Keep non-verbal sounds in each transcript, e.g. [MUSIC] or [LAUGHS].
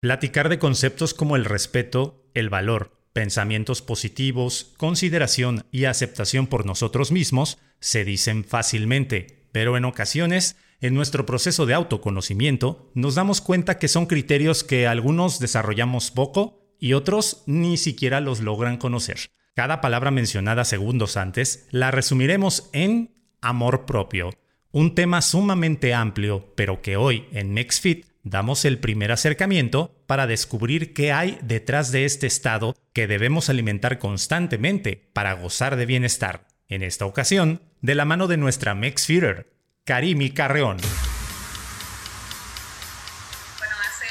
Platicar de conceptos como el respeto, el valor, pensamientos positivos, consideración y aceptación por nosotros mismos se dicen fácilmente, pero en ocasiones, en nuestro proceso de autoconocimiento, nos damos cuenta que son criterios que algunos desarrollamos poco y otros ni siquiera los logran conocer. Cada palabra mencionada segundos antes la resumiremos en amor propio, un tema sumamente amplio, pero que hoy en MexFit damos el primer acercamiento para descubrir qué hay detrás de este estado que debemos alimentar constantemente para gozar de bienestar. En esta ocasión, de la mano de nuestra MexFeeder, Karimi Carreón. Bueno, hace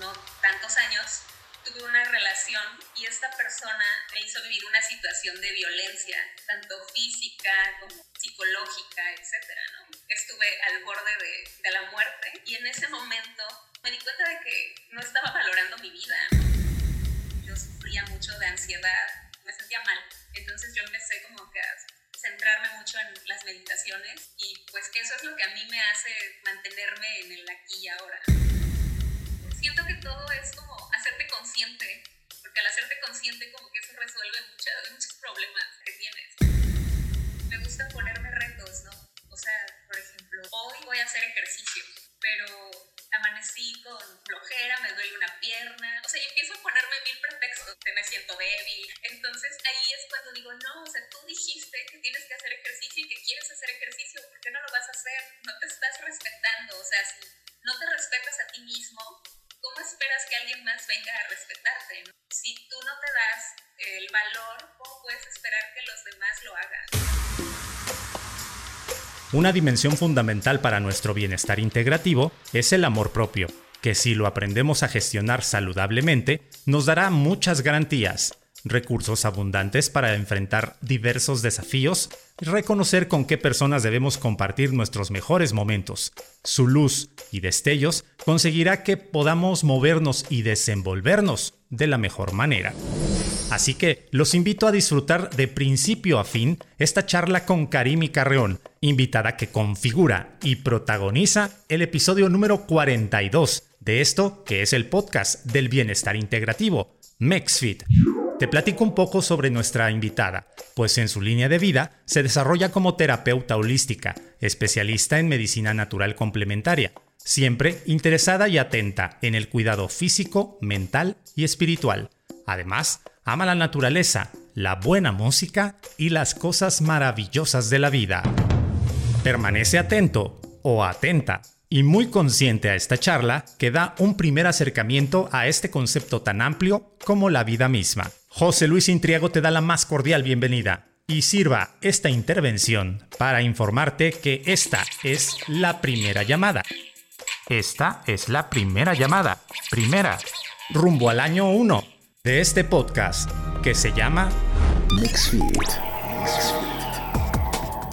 no tantos años tuve una relación y esta persona me hizo vivir una situación de violencia, tanto física como psicológica, etcétera, ¿no? Estuve al borde de, de la muerte y en ese momento me di cuenta de que no estaba valorando mi vida. Yo sufría mucho de ansiedad, me sentía mal. Entonces yo empecé como que a centrarme mucho en las meditaciones y pues eso es lo que a mí me hace mantenerme en el aquí y ahora. Siento que todo es como hacerte consciente, porque al hacerte consciente como que eso resuelve muchos, muchos problemas que tienes. Me gusta ponerme retos, ¿no? O sea, por ejemplo, hoy voy a hacer ejercicio, pero amanecí con flojera, me duele una pierna, o sea, yo empiezo a ponerme mil pretextos, me siento débil. Entonces ahí es cuando digo, no, o sea, tú dijiste que tienes que hacer ejercicio y que quieres hacer ejercicio, ¿por qué no lo vas a hacer? No te estás respetando, o sea, si no te respetas a ti mismo, ¿cómo esperas que alguien más venga a respetarte? Si tú no te das el valor, ¿cómo puedes esperar que los demás lo hagan? Una dimensión fundamental para nuestro bienestar integrativo es el amor propio, que si lo aprendemos a gestionar saludablemente, nos dará muchas garantías, recursos abundantes para enfrentar diversos desafíos y reconocer con qué personas debemos compartir nuestros mejores momentos. Su luz y destellos conseguirá que podamos movernos y desenvolvernos de la mejor manera. Así que los invito a disfrutar de principio a fin esta charla con Karimi Carreón, invitada que configura y protagoniza el episodio número 42 de esto que es el podcast del bienestar integrativo, MexFit. Te platico un poco sobre nuestra invitada, pues en su línea de vida se desarrolla como terapeuta holística, especialista en medicina natural complementaria, siempre interesada y atenta en el cuidado físico, mental y espiritual. Además, ama la naturaleza, la buena música y las cosas maravillosas de la vida. Permanece atento o atenta y muy consciente a esta charla que da un primer acercamiento a este concepto tan amplio como la vida misma. José Luis Intriago te da la más cordial bienvenida y sirva esta intervención para informarte que esta es la primera llamada. Esta es la primera llamada, primera, rumbo al año 1 de este podcast que se llama MixFit.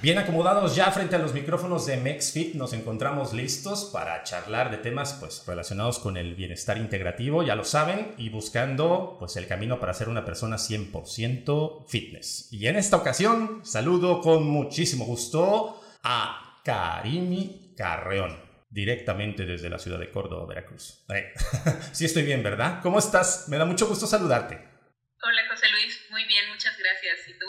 Bien acomodados ya frente a los micrófonos de MexFit, nos encontramos listos para charlar de temas pues, relacionados con el bienestar integrativo, ya lo saben, y buscando pues, el camino para ser una persona 100% fitness. Y en esta ocasión saludo con muchísimo gusto a Karimi Carreón, directamente desde la ciudad de Córdoba, Veracruz. [LAUGHS] sí estoy bien, ¿verdad? ¿Cómo estás? Me da mucho gusto saludarte. Hola José Luis, muy bien, muchas gracias. ¿Y tú?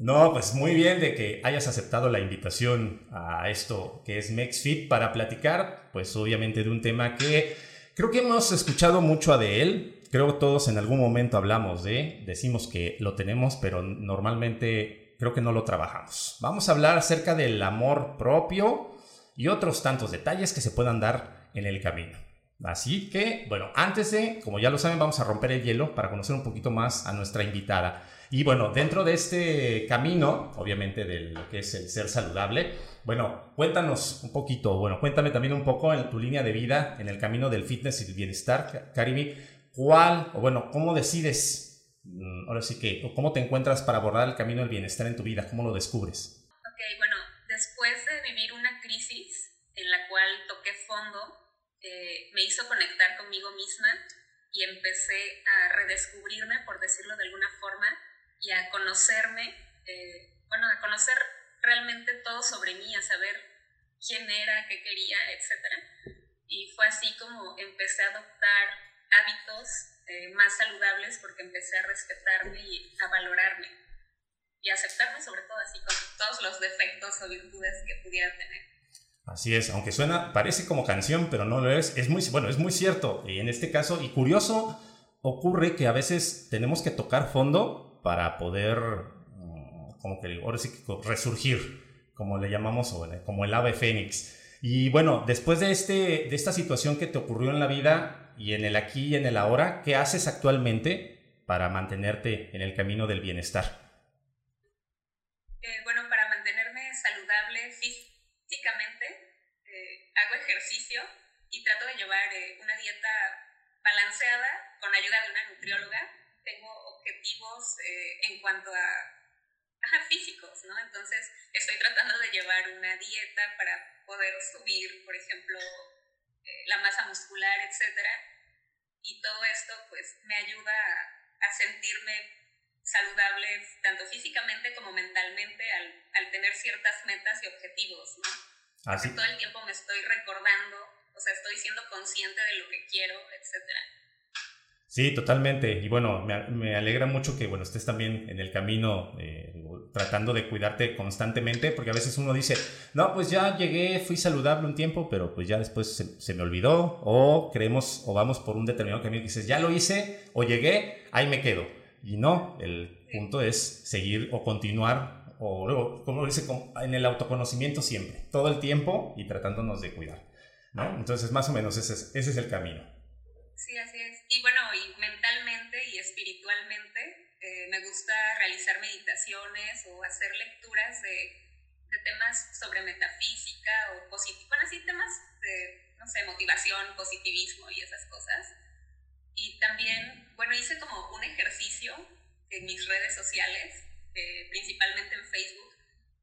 No, pues muy bien de que hayas aceptado la invitación a esto que es MexFit para platicar, pues obviamente de un tema que creo que hemos escuchado mucho de él. Creo que todos en algún momento hablamos de, decimos que lo tenemos, pero normalmente creo que no lo trabajamos. Vamos a hablar acerca del amor propio y otros tantos detalles que se puedan dar en el camino. Así que, bueno, antes de, como ya lo saben, vamos a romper el hielo para conocer un poquito más a nuestra invitada. Y bueno, dentro de este camino, obviamente de lo que es el ser saludable, bueno, cuéntanos un poquito, bueno, cuéntame también un poco en tu línea de vida, en el camino del fitness y el bienestar, Karimi, ¿cuál, o bueno, cómo decides, mm, ahora sí que, cómo te encuentras para abordar el camino del bienestar en tu vida? ¿Cómo lo descubres? Ok, bueno, después de vivir una crisis en la cual toqué fondo, eh, me hizo conectar conmigo misma y empecé a redescubrirme, por decirlo de alguna forma, y a conocerme, eh, bueno, a conocer realmente todo sobre mí, a saber quién era, qué quería, etc. Y fue así como empecé a adoptar hábitos eh, más saludables porque empecé a respetarme y a valorarme y a aceptarme sobre todo así con todos los defectos o virtudes que pudiera tener. Así es, aunque suena, parece como canción, pero no lo es. Es muy, bueno, es muy cierto. Y en este caso, y curioso, ocurre que a veces tenemos que tocar fondo para poder, mm, como que ahora sí resurgir, como le llamamos, como el ave fénix. Y bueno, después de, este, de esta situación que te ocurrió en la vida y en el aquí y en el ahora, ¿qué haces actualmente para mantenerte en el camino del bienestar? Eh, bueno, para mantenerme saludable físicamente, eh, hago ejercicio y trato de llevar eh, una dieta balanceada con ayuda de una nutrióloga. Tengo objetivos en cuanto a físicos, ¿no? Entonces estoy tratando de llevar una dieta para poder subir, por ejemplo, la masa muscular, etcétera. Y todo esto, pues, me ayuda a, a sentirme saludable tanto físicamente como mentalmente al, al tener ciertas metas y objetivos, ¿no? Así. Todo el tiempo me estoy recordando, o sea, estoy siendo consciente de lo que quiero, etcétera. Sí, totalmente. Y bueno, me, alegra mucho que bueno, estés también en el camino eh, tratando de cuidarte constantemente, porque a veces uno dice, no, pues ya llegué, fui saludable un tiempo, pero pues ya después se, me olvidó, o creemos o vamos por un determinado camino y dices, ya lo hice, o llegué, ahí me quedo. Y no, el punto es seguir o continuar, o luego, como dice, en el autoconocimiento siempre, todo el tiempo y tratándonos de cuidar. Entonces, más o menos ese es, ese es el camino. Sí, así es. Y bueno, y mentalmente y espiritualmente eh, me gusta realizar meditaciones o hacer lecturas de, de temas sobre metafísica o positivo, bueno, así temas de, no sé, motivación, positivismo y esas cosas. Y también, bueno, hice como un ejercicio en mis redes sociales, eh, principalmente en Facebook,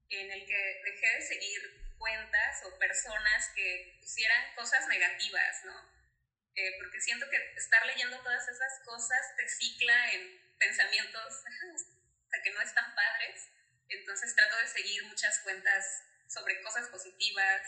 en el que dejé de seguir cuentas o personas que pusieran cosas negativas, ¿no? Eh, porque siento que estar leyendo todas esas cosas te cicla en pensamientos [LAUGHS] hasta que no están padres. Entonces trato de seguir muchas cuentas sobre cosas positivas,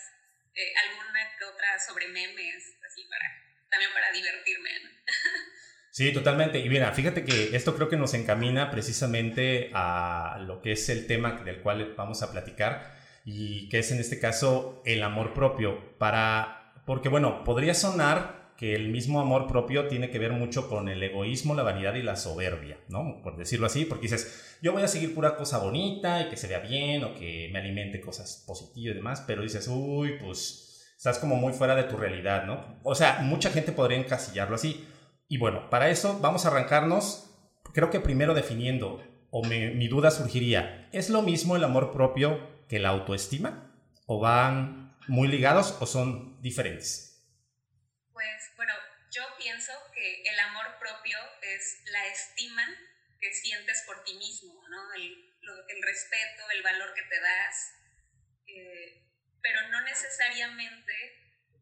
eh, alguna que otra sobre memes, así para también para divertirme. [LAUGHS] Sí, totalmente. Y mira, fíjate que esto creo que nos encamina precisamente a lo que es el tema del cual vamos a platicar y que es en este caso el amor propio. Para, porque bueno, podría sonar que el mismo amor propio tiene que ver mucho con el egoísmo, la vanidad y la soberbia, ¿no? Por decirlo así, porque dices, yo voy a seguir pura cosa bonita y que se vea bien o que me alimente cosas positivas y demás, pero dices, uy, pues estás como muy fuera de tu realidad, ¿no? O sea, mucha gente podría encasillarlo así. Y bueno, para eso vamos a arrancarnos, creo que primero definiendo, o mi duda surgiría, ¿es lo mismo el amor propio que la autoestima? ¿O van muy ligados o son diferentes? Pues bueno, yo pienso que el amor propio es la estima que sientes por ti mismo, ¿no? El, el respeto, el valor que te das. Eh, pero no necesariamente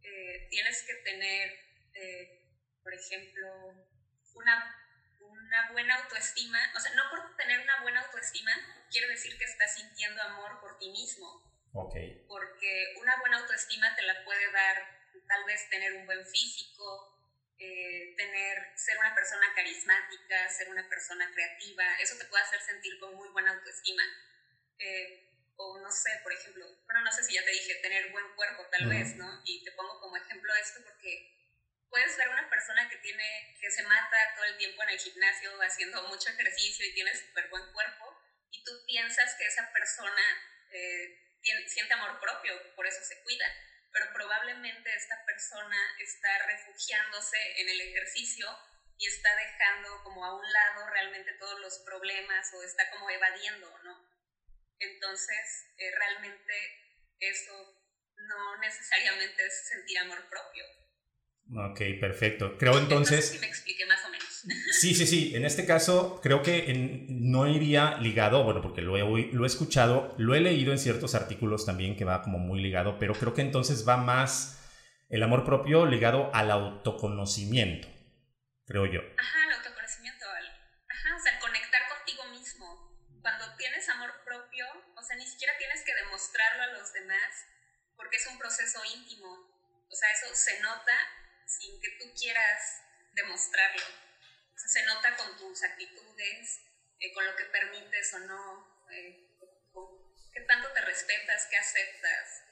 eh, tienes que tener, eh, por ejemplo, una, una buena autoestima. O sea, no por tener una buena autoestima quiere decir que estás sintiendo amor por ti mismo. Okay. Porque una buena autoestima te la puede dar tal vez tener un buen físico, eh, tener, ser una persona carismática, ser una persona creativa, eso te puede hacer sentir con muy buena autoestima. O no sé, por ejemplo, bueno, no sé si ya te dije, tener buen cuerpo tal vez, ¿no? Y te pongo como ejemplo esto porque puedes ver una persona que tiene, que se mata todo el tiempo en el gimnasio haciendo [LAUGHS] mucho ejercicio y tiene súper buen cuerpo y tú piensas que esa persona eh, tiene, siente amor propio, por eso se cuida, pero probablemente esta persona está refugiándose en el ejercicio y está dejando como a un lado realmente todos los problemas o está como evadiendo, ¿no? Entonces, eh, realmente eso no necesariamente es sentir amor propio. Ok, perfecto. Creo entonces... si me expliqué más o menos. [LAUGHS] Sí, sí, sí. En este caso creo que no iría ligado, bueno, porque lo he, lo he escuchado, lo he leído en ciertos artículos también que va como muy ligado, pero creo que entonces va más el amor propio ligado al autoconocimiento, creo yo. Ajá, el autoconocimiento, ajá, o sea, conectar contigo mismo. Cuando tienes amor propio, o sea, ni siquiera tienes que demostrarlo a los demás, porque es un proceso íntimo. O sea, eso se nota sin que tú quieras demostrarlo. O sea, se nota con tus actitudes, eh, con lo que permites o no, eh, qué tanto te respetas, qué aceptas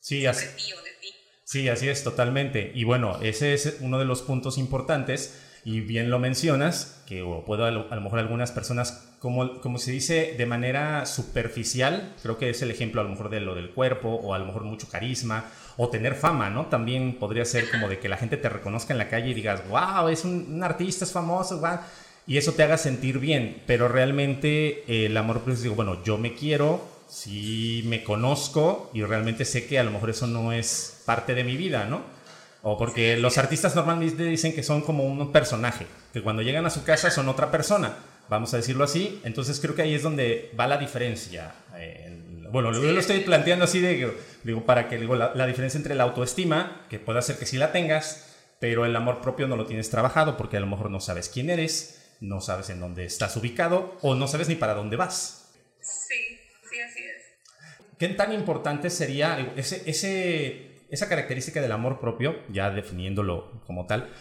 sí, sobre ti o de ti. Sí, así es, totalmente. Y bueno, ese es uno de los puntos importantes y bien lo mencionas, que puedo a lo, mejor algunas personas, como, como se dice de manera superficial, creo que es el ejemplo a lo mejor de lo del cuerpo o a lo mejor mucho carisma o tener fama, ¿no? También podría ser como de que la gente te reconozca en la calle y digas, wow, es un, artista, es famoso, wow, y eso te haga sentir bien, pero realmente el amor propio digo, bueno, yo me quiero, si me conozco y realmente sé que a lo mejor eso no es parte de mi vida, ¿no? O porque los artistas normalmente dicen que son como un personaje, que cuando llegan a su casa son otra persona, vamos a decirlo así. Entonces creo que ahí es donde va la diferencia. bueno, yo lo estoy planteando así, de, digo, para que digo, la, la, diferencia entre la autoestima, que puede ser que sí la tengas, pero el amor propio no lo tienes trabajado porque a lo mejor no sabes quién eres, no sabes en dónde estás ubicado o no sabes ni para dónde vas. Sí. ¿Qué tan importante sería ese, ese, esa característica del amor propio, ya definiéndolo como tal?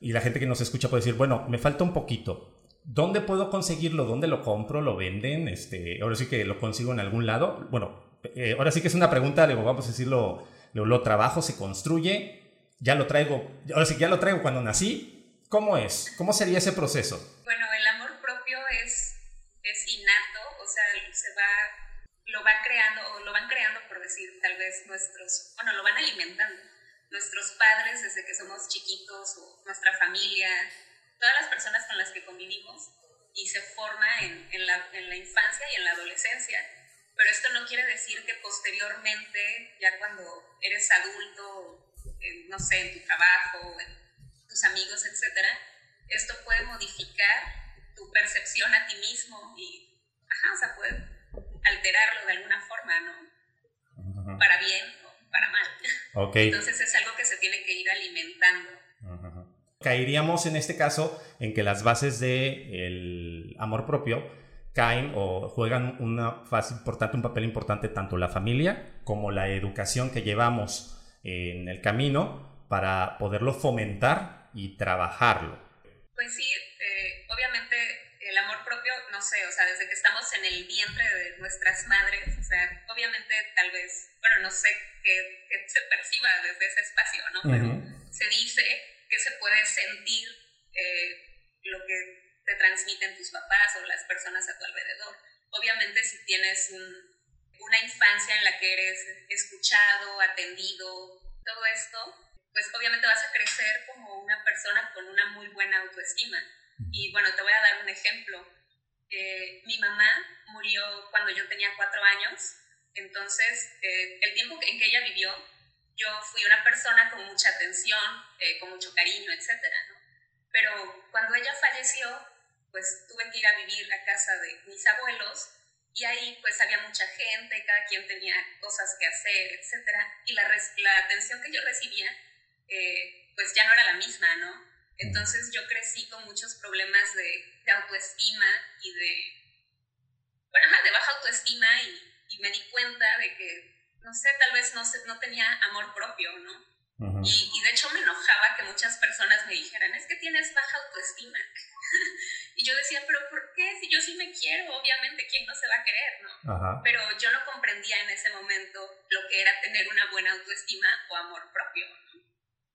Y la gente que nos escucha puede decir, bueno, me falta un poquito. ¿Dónde puedo conseguirlo? ¿Dónde lo compro? ¿Lo venden? Este, ahora sí que lo consigo en algún lado. Bueno, eh, ahora sí que es una pregunta, digo, vamos a decirlo, lo, lo trabajo, se construye, ya lo traigo, ahora sí que ya lo traigo cuando nací. ¿Cómo es? ¿Cómo sería ese proceso? Bueno, el amor propio es, es innato, o sea, se va lo van creando, o lo van creando por decir, tal vez nuestros, bueno, lo van alimentando. Nuestros padres desde que somos chiquitos, o nuestra familia, todas las personas con las que convivimos, y se forma en, en, la, en la infancia y en la adolescencia. Pero esto no quiere decir que posteriormente, ya cuando eres adulto, no sé, en tu trabajo, en tus amigos, etcétera, esto puede modificar tu percepción a ti mismo y, ajá, o sea, puede de alguna forma, ¿no? Para bien o para mal. Entonces es algo que se tiene que ir alimentando. Caeríamos en este caso en que las bases del amor propio caen o juegan una fase importante, un papel importante tanto la familia como la educación que llevamos en el camino para poderlo fomentar y trabajarlo. Pues sí, eh, obviamente el amor propio, no sé, o sea, desde que estamos en el vientre de nuestras madres, o sea, obviamente tal vez, bueno, no sé qué, se perciba desde ese espacio, ¿no? Pero se dice que se puede sentir eh, lo que te transmiten tus papás o las personas a tu alrededor. Obviamente si tienes una infancia en la que eres escuchado, atendido, todo esto, pues obviamente vas a crecer como una persona con una muy buena autoestima y bueno, te voy a dar un ejemplo. Eh, mi mamá murió cuando yo tenía cuatro años, entonces eh, el tiempo en que ella vivió, yo fui una persona con mucha atención, eh, con mucho cariño, etc. Pero cuando ella falleció, pues tuve que ir a vivir a casa de mis abuelos y ahí pues había mucha gente, cada quien tenía cosas que hacer, etc. Y la, la atención que yo recibía, pues ya no era la misma, ¿no? Entonces yo crecí con muchos problemas de, de autoestima y de, bueno, de baja autoestima y, y, me di cuenta de que, no sé, tal vez no, no tenía amor propio, ¿no? y, y, de hecho me enojaba que muchas personas me dijeran, es que tienes baja autoestima. [LAUGHS] y yo decía, pero ¿por qué? Si yo sí me quiero, obviamente, ¿quién no se va a querer, no? Pero yo no comprendía en ese momento lo que era tener una buena autoestima o amor propio, ¿no?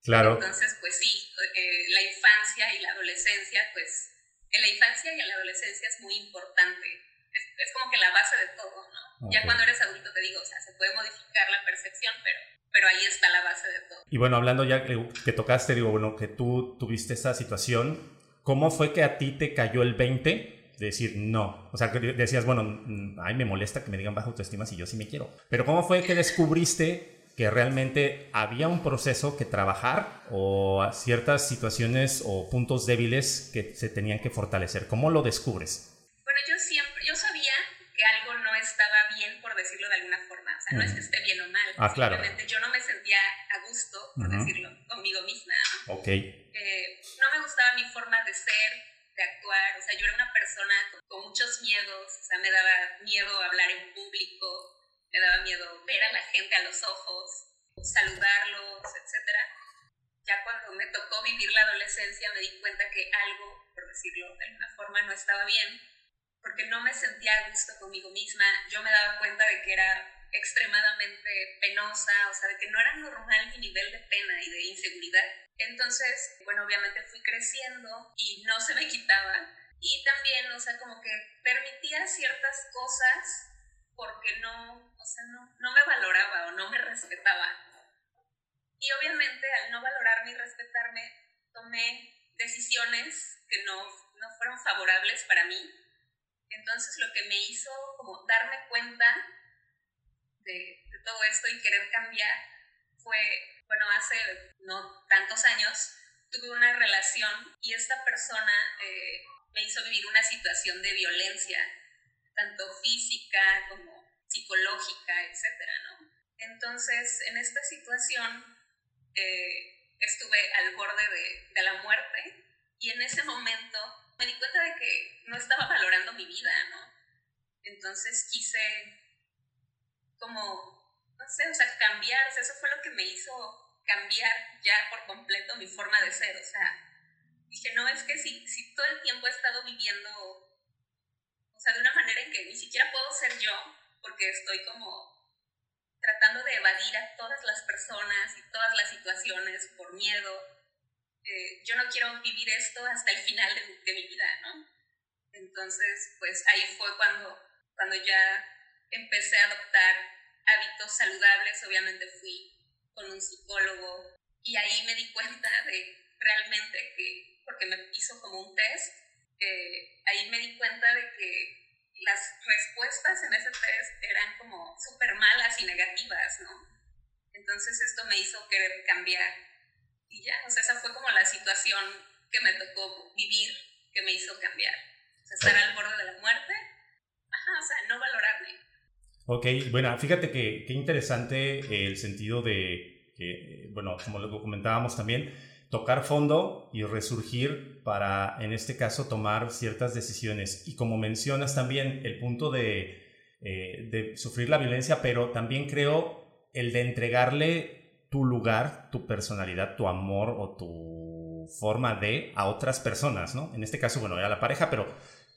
Claro. Entonces, pues sí, eh, la infancia y la adolescencia, pues en la infancia y en la adolescencia es muy importante. Es, como que la base de todo, ¿no? Ya cuando eres adulto te digo, o sea, se puede modificar la percepción, pero, pero ahí está la base de todo. Y bueno, hablando ya que, tocaste, digo, bueno, que tú tuviste esa situación, ¿cómo fue que a ti te cayó el 20? De decir no. O sea, que decías, bueno, mm, ay, me molesta que me digan baja autoestima si yo sí me quiero. Pero ¿cómo fue que [LAUGHS] descubriste que realmente había un proceso que trabajar o ciertas situaciones o puntos débiles que se tenían que fortalecer. ¿Cómo lo descubres? Bueno, yo siempre, yo sabía que algo no estaba bien, por decirlo de alguna forma. O sea, no es que esté bien o mal. Ah, claro. Simplemente yo no me sentía a gusto, por decirlo, conmigo misma. Ok. Eh, no me gustaba mi forma de ser, de actuar. O sea, yo era una persona con, con muchos miedos. O sea, me daba miedo hablar en público me daba miedo ver a la gente a los ojos, saludarlos, etc. Ya cuando me tocó vivir la adolescencia me di cuenta que algo, por decirlo de alguna forma, no estaba bien, porque no me sentía a gusto conmigo misma. Yo me daba cuenta de que era extremadamente penosa, o sea, de que no era normal mi nivel de pena y de inseguridad. Entonces, bueno, obviamente fui creciendo y no se me quitaba. Y también, o sea, como que permitía ciertas cosas porque no, o sea, no, no me valoraba o no me respetaba. Y obviamente al no valorarme y respetarme, tomé decisiones que no, no fueron favorables para mí. Entonces lo que me hizo como darme cuenta de, de todo esto y querer cambiar fue, bueno, hace no tantos años tuve una relación y esta persona eh, me hizo vivir una situación de violencia tanto física como psicológica, etcétera, ¿no? Entonces, en esta situación eh, estuve al borde de, de la muerte y en ese momento me di cuenta de que no estaba valorando mi vida, ¿no? Entonces quise como, no sé, o sea, cambiar, o sea, eso fue lo que me hizo cambiar ya por completo mi forma de ser, o sea, dije, no, es que si, si todo el tiempo he estado viviendo o sea, de una manera en que ni siquiera puedo ser yo, porque estoy como tratando de evadir a todas las personas y todas las situaciones por miedo. Eh, yo no quiero vivir esto hasta el final de, de, mi vida, ¿no? Entonces, pues ahí fue cuando, cuando ya empecé a adoptar hábitos saludables, obviamente fui con un psicólogo y ahí me di cuenta de realmente que, porque me hizo como un test, ahí me di cuenta de que las respuestas en ese test eran como súper malas y negativas, ¿no? Entonces esto me hizo querer cambiar y ya, o sea, esa fue como la situación que me tocó vivir, que me hizo cambiar. O sea, estar al borde de la muerte, ajá, o sea, no valorarme. Ok, bueno, fíjate que, qué interesante el sentido de que, bueno, como lo comentábamos también, tocar fondo y resurgir para, en este caso, tomar ciertas decisiones. Y como mencionas también, el punto de, eh, de sufrir la violencia, pero también creo el de entregarle tu lugar, tu personalidad, tu amor o tu forma de a otras personas, ¿no? En este caso, bueno, era la pareja, pero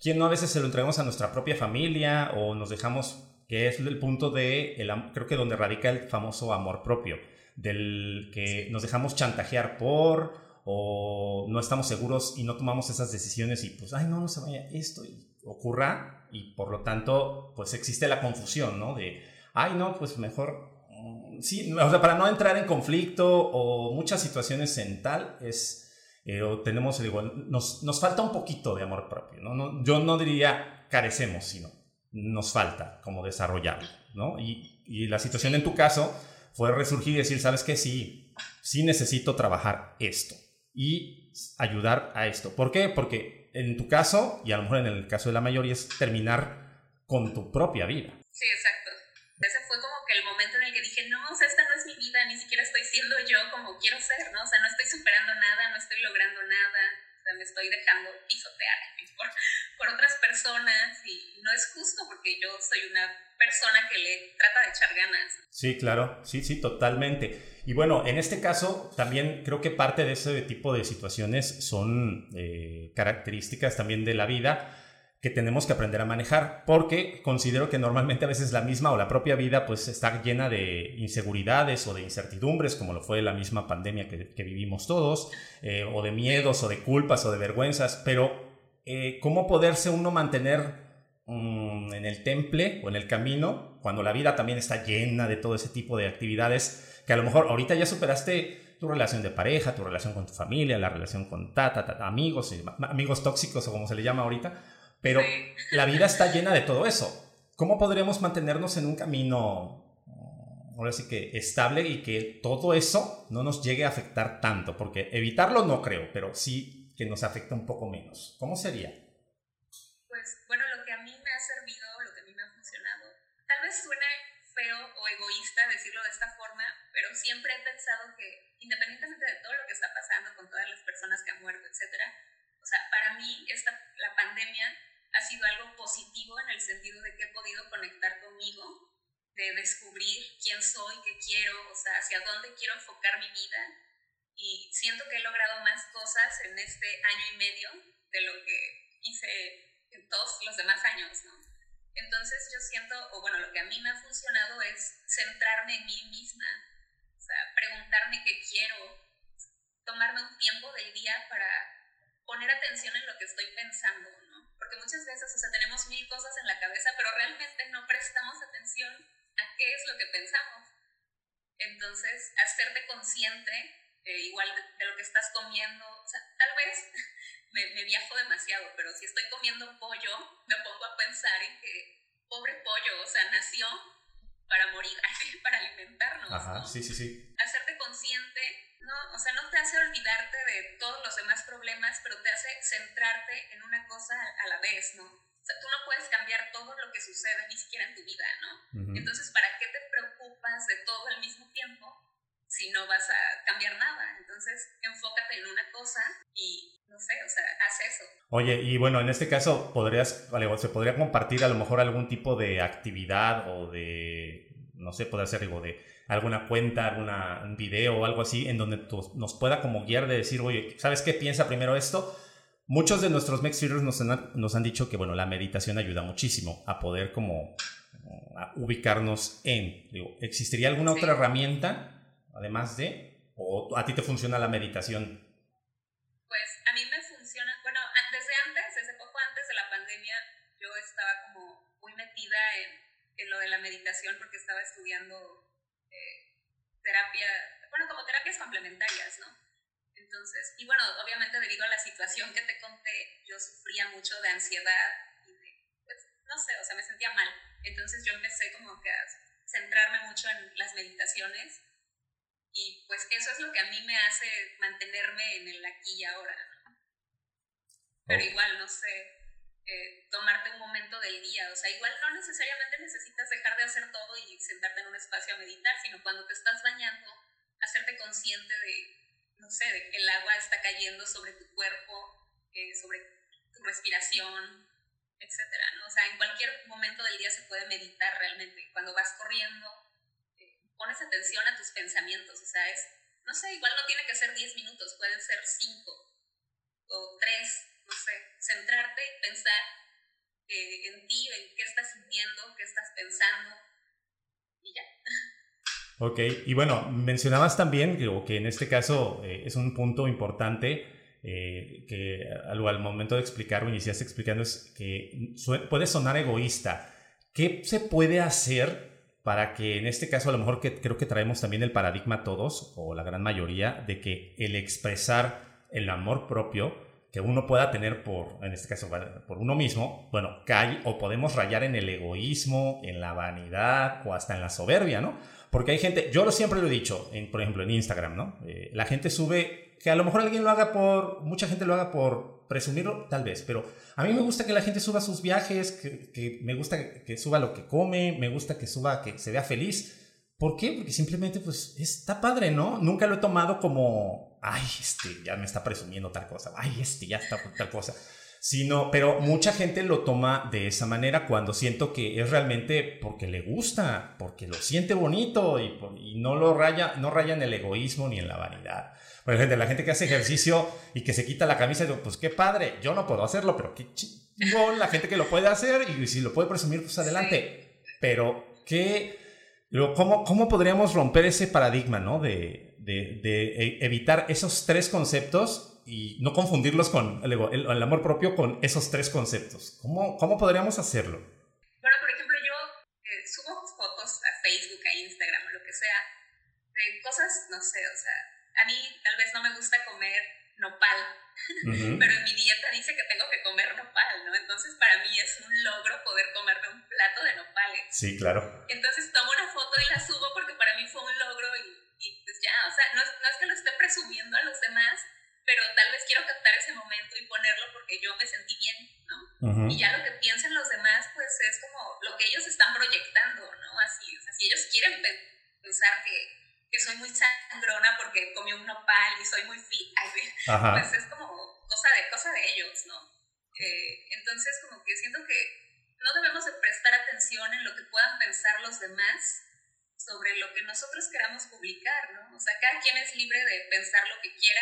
¿quién no a veces se lo entregamos a nuestra propia familia o nos dejamos, que es el punto de, el, creo que donde radica el famoso amor propio? Del que nos dejamos chantajear por o no estamos seguros y no tomamos esas decisiones y pues, ay, no, no se vaya esto y ocurra y por lo tanto, pues existe la confusión, ¿no? De, ay, no, pues mejor, mm, sí, o sea, para no entrar en conflicto o muchas situaciones en tal, es, eh, o tenemos, digo, nos, nos falta un poquito de amor propio, ¿no? no yo no diría carecemos, sino nos falta como desarrollarlo, ¿no? Y, y la situación en tu caso fue resurgir y decir, ¿sabes qué? Sí, sí necesito trabajar esto y ayudar a esto. ¿Por qué? Porque en tu caso, y a lo mejor en el caso de la mayoría, es terminar con tu propia vida. Sí, exacto. Ese fue como que el momento en el que dije, no, o sea, esta no es mi vida, ni siquiera estoy siendo yo como quiero ser, ¿no? O sea, no estoy superando nada, no estoy logrando nada, o sea, me estoy dejando pisotear [LAUGHS] por, por otras personas y no es justo porque yo soy una persona que le trata de echar ganas. Sí, claro, sí, sí, totalmente. Y bueno, en este caso también creo que parte de ese tipo de situaciones son eh, características también de la vida que tenemos que aprender a manejar, porque considero que normalmente a veces la misma o la propia vida pues está llena de inseguridades o de incertidumbres, como lo fue la misma pandemia que, vivimos todos, eh, o de miedos o de culpas o de vergüenzas, pero eh, cómo poderse uno mantener Mm, en el temple o en el camino, cuando la vida también está llena de todo ese tipo de actividades, que a lo mejor ahorita ya superaste tu relación de pareja, tu relación con tu familia, la relación con tata, tata amigos, amigos tóxicos o como se le llama ahorita, pero la vida está llena de todo eso. ¿Cómo podríamos mantenernos en un camino ahora sí que estable y que todo eso no nos llegue a afectar tanto, porque evitarlo no creo, pero sí que nos afecta un poco menos. ¿Cómo sería? Pues bueno, lo que a mí me ha servido, lo que a mí me ha funcionado, tal vez suene feo o egoísta decirlo de esta forma, pero siempre he pensado que independientemente de todo lo que está pasando con todas las personas que han muerto, etcétera, o sea, para mí esta, la pandemia ha sido algo positivo en el sentido de que he podido conectar conmigo de descubrir quién soy, qué quiero, o sea, hacia dónde quiero enfocar mi vida. Y siento que he logrado más cosas en este año y medio de lo que hice en todos los demás años, ¿no? Entonces yo siento, o bueno, lo que a mí me ha funcionado es centrarme en mí misma, o sea, preguntarme qué quiero, tomarme un tiempo del día para poner atención en lo que estoy pensando, ¿no? Porque muchas veces, o sea, tenemos mil cosas en la cabeza, pero realmente no prestamos atención a qué es lo que pensamos. Entonces, hacerte consciente, eh, igual de, lo que estás comiendo, o sea, tal vez [LAUGHS] me, me, viajo demasiado, pero si estoy comiendo pollo, me pongo a pensar en que, pobre pollo, o sea, nació para morir, [LAUGHS] para alimentarnos. Ajá, sí, sí, sí. Hacerte consciente, no, o sea, no te hace olvidarte de todos los demás problemas, pero te hace centrarte en una cosa a la vez, ¿no? O sea, tú no puedes cambiar todo lo que sucede ni siquiera en tu vida, ¿no? Entonces, ¿para qué te preocupas de todo al mismo tiempo si no vas a cambiar nada? Entonces, enfócate en una cosa y, no sé, o sea, haz eso. Oye, y bueno, en este caso, podrías, se podría compartir a lo mejor algún tipo de actividad o de, no sé, puede ser algo de alguna cuenta, alguna, un video o algo así, en donde nos pueda como guiar de decir, oye, ¿sabes qué? Piensa primero esto Muchos de nuestros Max nos han, nos han dicho que, bueno, la meditación ayuda muchísimo a poder como ubicarnos en, digo, ¿existiría alguna otra herramienta además de, o a ti te funciona la meditación? Pues a mí me funciona, bueno, desde antes, desde poco antes de la pandemia, yo estaba como muy metida en, en lo de la meditación porque estaba estudiando eh, terapia, bueno, como terapias complementarias, ¿no? Entonces, y bueno, obviamente debido a la situación que te conté, yo sufría mucho de ansiedad y de, pues, no sé, o sea, me sentía mal. Entonces yo empecé como que a centrarme mucho en las meditaciones y pues eso es lo que a mí me hace mantenerme en el aquí y ahora, ¿no? Pero igual, no sé, eh, tomarte un momento del día, o sea, igual no necesariamente necesitas dejar de hacer todo y sentarte en un espacio a meditar, sino cuando te estás bañando, hacerte consciente de no sé, el agua está cayendo sobre tu cuerpo, eh, sobre tu respiración, etcétera, ¿no? O sea, en cualquier momento del día se puede meditar realmente. Cuando vas corriendo, pones atención a tus pensamientos, o sea, es, no sé, igual no tiene que ser 10 minutos, pueden ser 5 o 3, no sé, centrarte y pensar eh, en ti, en qué estás sintiendo, qué estás pensando y ya. Ok, y bueno, mencionabas también que, en este caso eh, es un punto importante eh, que al, al, momento de explicar o iniciaste explicando es que puede sonar egoísta. ¿Qué se puede hacer para que en este caso a lo mejor que creo que traemos también el paradigma todos o la gran mayoría de que el expresar el amor propio que uno pueda tener por, en este caso, por uno mismo, bueno, cae o podemos rayar en el egoísmo, en la vanidad o hasta en la soberbia, ¿no? Porque hay gente, yo siempre lo he dicho, en, por ejemplo en Instagram, ¿no? Eh, la gente sube, que a lo mejor alguien lo haga por, mucha gente lo haga por presumirlo, tal vez, pero a mí me gusta que la gente suba sus viajes, que, me gusta que suba lo que come, me gusta que suba, que se vea feliz. ¿Por qué? Porque simplemente, pues, está padre, ¿no? Nunca lo he tomado como, ay, este ya me está presumiendo tal cosa, ay, este ya está tal cosa sino, pero mucha gente lo toma de esa manera cuando siento que es realmente porque le gusta, porque lo siente bonito y, no lo raya, no raya en el egoísmo ni en la vanidad. Por ejemplo, la gente que hace ejercicio y que se quita la camisa, pues qué padre, yo no puedo hacerlo, pero qué chingón la gente que lo puede hacer y si lo puede presumir, pues adelante. Pero, ¿qué, cómo, ¿cómo podríamos romper ese paradigma, ¿no? De, de, de e, evitar esos tres conceptos y no confundirlos con el, el, amor propio con esos tres conceptos. ¿Cómo, cómo podríamos hacerlo? Bueno, por ejemplo, yo eh, subo fotos a Facebook, a Instagram, lo que sea, de cosas, no sé, o sea, a mí tal vez no me gusta comer nopal, [LAUGHS] pero en mi dieta dice que tengo que comer nopal, ¿no? Entonces para mí es un logro poder comerme un plato de nopales. Sí, claro. Entonces tomo una foto y la subo porque para mí fue un logro y, pues ya, o sea, no, no es que lo esté presumiendo a los demás, pero tal vez quiero captar ese momento y ponerlo porque yo me sentí bien, ¿no? Y ya lo que piensen los demás, pues es como lo que ellos están proyectando, ¿no? Así, o sea, si ellos quieren pensar que, que soy muy sangrona porque comí un nopal y soy muy fit, pues es como cosa de, cosa de ellos, ¿no? Eh, entonces, como que siento que no debemos de prestar atención en lo que puedan pensar los demás sobre lo que nosotros queramos publicar, ¿no? O sea, cada quien es libre de pensar lo que quiera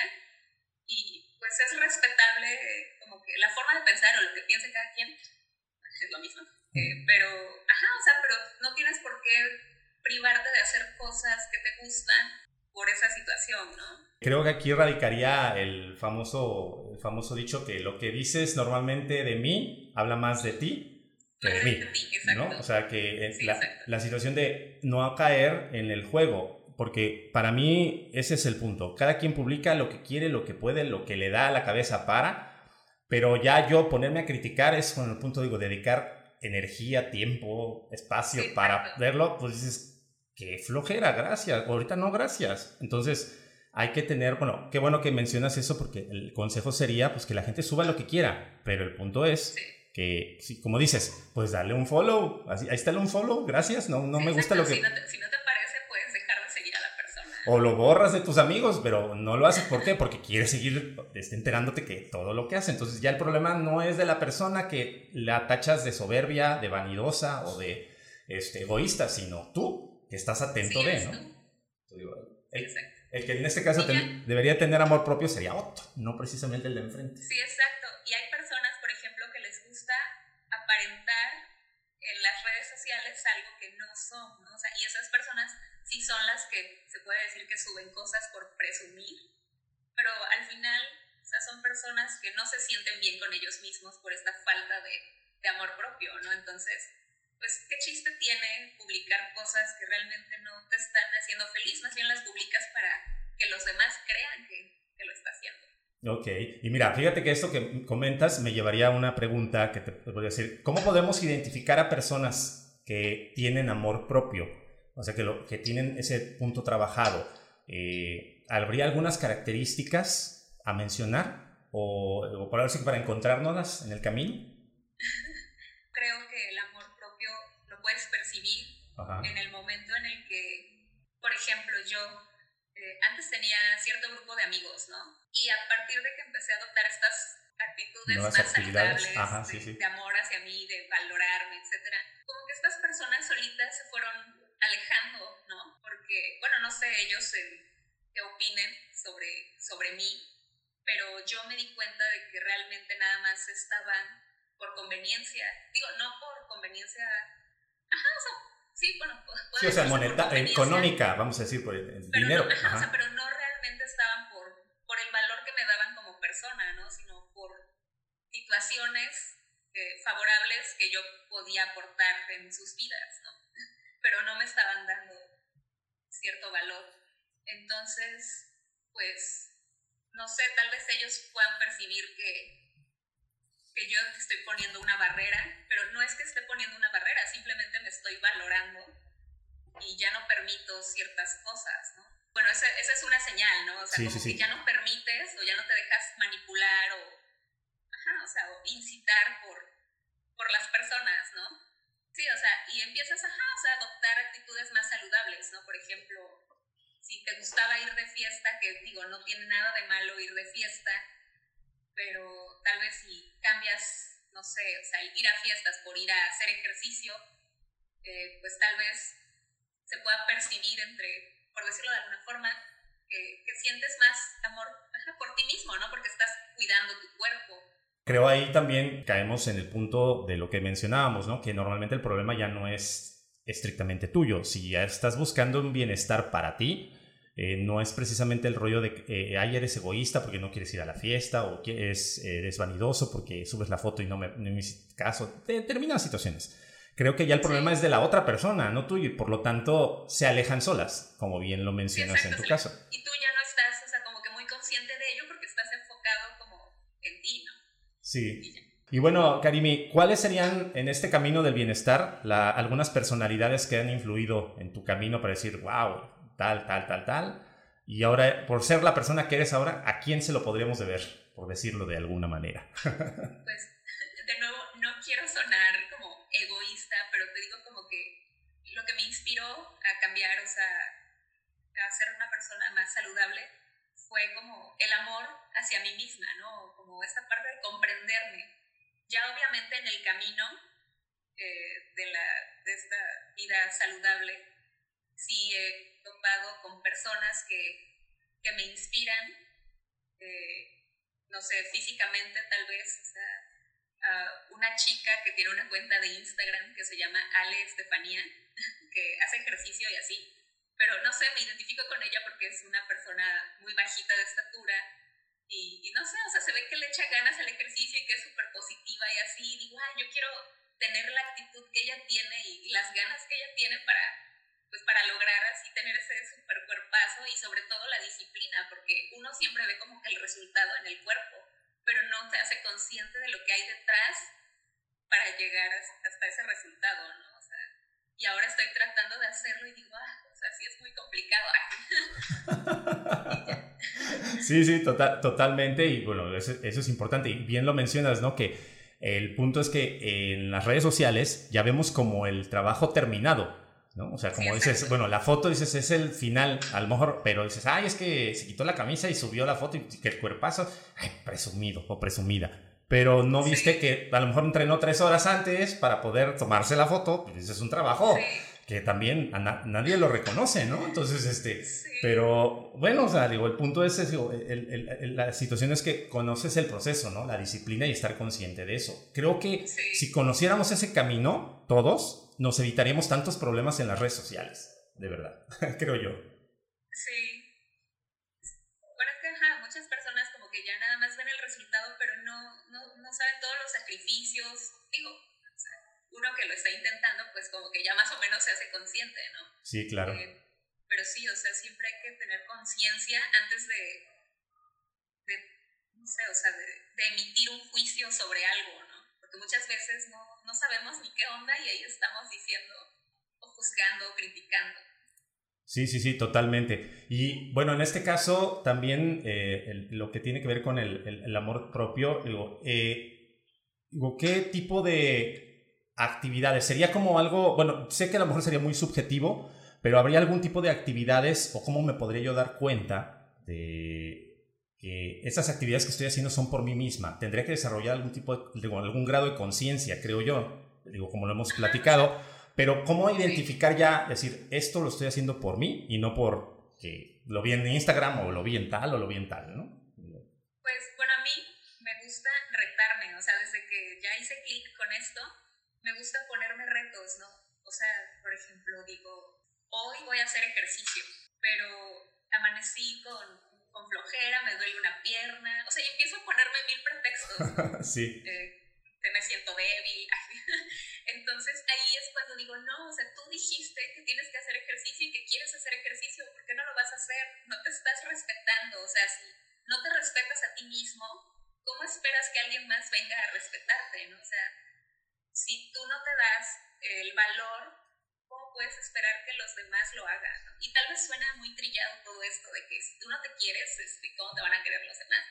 y pues es respetable como que la forma de pensar o lo que piense cada quien es lo mismo. Eh, pero, ajá, o sea, pero no tienes por qué privarte de hacer cosas que te gustan por esa situación, ¿no? Creo que aquí radicaría el famoso, el famoso dicho que lo que dices normalmente de mí habla más de ti que de mí. ¿no? O sea, que la, la, situación de no caer en el juego porque para mí ese es el punto. Cada quien publica lo que quiere, lo que puede, lo que le da a la cabeza para, pero ya yo ponerme a criticar es con el punto, digo, dedicar energía, tiempo, espacio para verlo, pues dices, qué flojera, gracias, ahorita no, gracias. Entonces, hay que tener, bueno, qué bueno que mencionas eso porque el consejo sería pues que la gente suba lo que quiera, pero el punto es que, como dices, pues darle un follow, ahí está el un follow, gracias, no, no me gusta lo que... O lo borras de tus amigos, pero no lo haces. ¿Por qué? Porque quieres seguir este, enterándote que todo lo que hace. Entonces ya el problema no es de la persona que la tachas de soberbia, de vanidosa o de este, egoísta, sino tú, que estás atento de, ¿no? El, el, que en este caso debería tener amor propio sería otro, no precisamente el de enfrente. Sí, exacto. Y hay personas, por ejemplo, que les gusta aparentar en las redes sociales algo que no son, ¿no? O sea, y esas personas sí son las que se puede decir que suben cosas por presumir, pero al final o sea, son personas que no se sienten bien con ellos mismos por esta falta de, de amor propio, ¿no? Entonces, pues, ¿qué chiste tiene publicar cosas que realmente no te están haciendo feliz? Más bien las publicas para que los demás crean que, que lo está haciendo. Ok, y mira, fíjate que esto que comentas me llevaría a una pregunta que te podría decir, ¿cómo podemos identificar a personas que tienen amor propio? o sea, que, lo, que tienen ese punto trabajado, eh, ¿habría algunas características a mencionar o, o para, para encontrarnos en el camino? [LAUGHS] Creo que el amor propio lo puedes percibir en el momento en el que, por ejemplo, yo eh, antes tenía cierto grupo de amigos, ¿no? Y a partir de que empecé a adoptar estas actitudes más saludables de, de, amor hacia mí, de valorarme, etcétera, como que estas personas solitas se fueron alejando, ¿no? Porque, bueno, no sé ellos qué opinen sobre, sobre mí, pero yo me di cuenta de que realmente nada más estaban por conveniencia, digo, no por conveniencia, ajá, o sea, sí, bueno, sí, o sea, moneta, económica, vamos a decir, por el, dinero. ajá, O sea, pero no realmente estaban por, por el valor que me daban como persona, ¿no? Sino por situaciones eh, favorables que yo podía aportar en sus vidas, ¿no? [LAUGHS] pero no me estaban dando cierto valor. Entonces, pues, no sé, tal vez ellos puedan percibir que, que yo estoy poniendo una barrera, pero no es que esté poniendo una barrera, simplemente me estoy valorando y ya no permito ciertas cosas, ¿no? Bueno, esa, esa es una señal, ¿no? O sea, como que ya no permites o ya no te dejas manipular o, ajá, o, sea, o incitar por, por las personas, ¿no? Sí, o sea, y empiezas ajá, o sea, a adoptar actitudes más saludables, ¿no? Por ejemplo, si te gustaba ir de fiesta, que digo, no tiene nada de malo ir de fiesta, pero tal vez si cambias, no sé, o sea, ir a fiestas por ir a hacer ejercicio, eh, pues tal vez se pueda percibir entre, por decirlo de alguna forma, que, sientes más amor por ti mismo, ¿no? Porque estás cuidando tu cuerpo, Creo ahí también caemos en el punto de lo que mencionábamos, ¿no? Que normalmente el problema ya no es estrictamente tuyo. Si ya estás buscando un bienestar para ti, eh, no es precisamente el rollo de eh, eres egoísta porque no quieres ir a la fiesta o que eres, eres vanidoso porque subes la foto y no me, no me caso. Determinadas situaciones. Creo que ya el problema es de la otra persona, no tuyo, y por lo tanto se alejan solas, como bien lo mencionas en tu caso. Y tú ya no estás, o sea, como que muy consciente de ello porque estás enfocado Sí. Y bueno, Karimi, ¿cuáles serían en este camino del bienestar algunas personalidades que han influido en tu camino para decir, wow, tal, tal, tal, tal? Y ahora, por ser la persona que eres ahora, ¿a quién se lo podríamos deber? Por decirlo de alguna manera. [LAUGHS] pues, de nuevo, no quiero sonar como egoísta, pero te digo como que lo que me inspiró a cambiar, o sea, a ser una persona más saludable, fue como el amor hacia mí misma, ¿no? Como esta parte de comprenderme. Ya obviamente en el camino eh, de, la, de esta vida saludable, sí topado con personas que, que me inspiran, eh, no sé, físicamente tal vez, o sea, una chica que tiene una cuenta de Instagram que se llama Ale Estefanía, [LAUGHS] que hace ejercicio y así, pero no sé, me identifico con ella porque es una persona muy bajita de estatura y, y no sé, o sea, se ve que le echa ganas al ejercicio y que es súper positiva y así, y digo, ay, yo quiero tener la actitud que ella tiene y las ganas que ella tiene para pues para lograr así tener ese super cuerpazo y sobre todo la disciplina, porque uno siempre ve como que el resultado en el cuerpo, pero no se hace consciente de lo que hay detrás para llegar hasta ese resultado, ¿no? O sea, y ahora estoy tratando de hacerlo y digo, ah, o sea, sí es muy complicado. [LAUGHS] sí, sí, total, totalmente, y bueno, eso, eso es importante, y bien lo mencionas, ¿no? Que el punto es que en las redes sociales ya vemos como el trabajo terminado, ¿no? O sea, como dices, bueno, la foto dices es el final, a lo mejor, pero dices, ay, es que se quitó la camisa y subió la foto y que el cuerpazo, ay, presumido o presumida. Pero no viste que a lo mejor entrenó tres horas antes para poder tomarse la foto, pues es un trabajo que también nadie lo reconoce, ¿no? Entonces, este, pero bueno, o sea, digo, el punto es, la situación es que conoces el proceso, ¿no? La disciplina y estar consciente de eso. Creo que si conociéramos ese camino, todos, nos evitaríamos tantos problemas en las redes sociales, de verdad, [LAUGHS] creo yo. Sí. Bueno, es que ajá, muchas personas como que ya nada más ven el resultado, pero no, no, no saben todos los sacrificios. Digo, uno que lo está intentando, pues como que ya más o menos se hace consciente, ¿no? Sí, claro. Eh, pero sí, o sea, siempre hay que tener conciencia antes de, de, no sé, o sea, de, de emitir un juicio sobre algo, ¿no? muchas veces no, no sabemos ni qué onda y ahí estamos diciendo o juzgando o criticando. Sí, sí, sí, totalmente. Y bueno, en este caso también eh, lo que tiene que ver con el, el, amor propio, digo, eh, digo, ¿qué tipo de actividades? Sería como algo, bueno, sé que a lo mejor sería muy subjetivo, pero ¿habría algún tipo de actividades o cómo me podría yo dar cuenta de, que esas actividades que estoy haciendo son por mí misma. Tendría que desarrollar algún tipo de, algún grado de conciencia, creo yo, digo, como lo hemos platicado, pero ¿cómo identificar ya, decir, esto lo estoy haciendo por mí y no por que lo vi en Instagram o lo vi en tal o lo vi en tal, ¿no? Pues bueno, a mí me gusta retarme, o sea, desde que ya hice clic con esto, me gusta ponerme retos, ¿no? O sea, por ejemplo, digo, hoy voy a hacer ejercicio, pero amanecí con con flojera, me duele una pierna, o sea, yo empiezo a ponerme mil pretextos. [LAUGHS] sí. Eh, me siento débil. [LAUGHS] Entonces ahí es cuando digo, no, o sea, tú dijiste que tienes que hacer ejercicio y que quieres hacer ejercicio, ¿por qué no lo vas a hacer? No te estás respetando, o sea, si no te respetas a ti mismo, ¿cómo esperas que alguien más venga a respetarte? ¿no? O sea, si tú no te das el valor puedes esperar que los demás lo hagan? Y tal vez suena muy trillado todo esto de que si tú no te quieres, este, ¿cómo te van a querer los demás?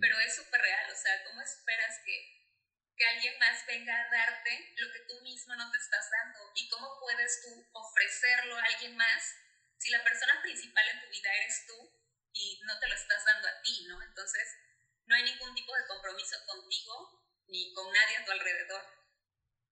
Pero es súper real, o sea, ¿cómo esperas que, que alguien más venga a darte lo que tú mismo no te estás dando? ¿Y cómo puedes tú ofrecerlo a alguien más si la persona principal en tu vida eres tú y no te lo estás dando a ti, ¿no? Entonces, no hay ningún tipo de compromiso contigo ni con nadie a tu alrededor.